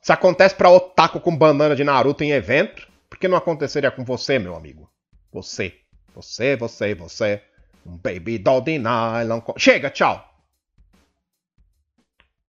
Se acontece pra otaku com banana de Naruto em evento, por que não aconteceria com você, meu amigo? Você, você, você, você. Um baby doll de nylon. Chega, tchau.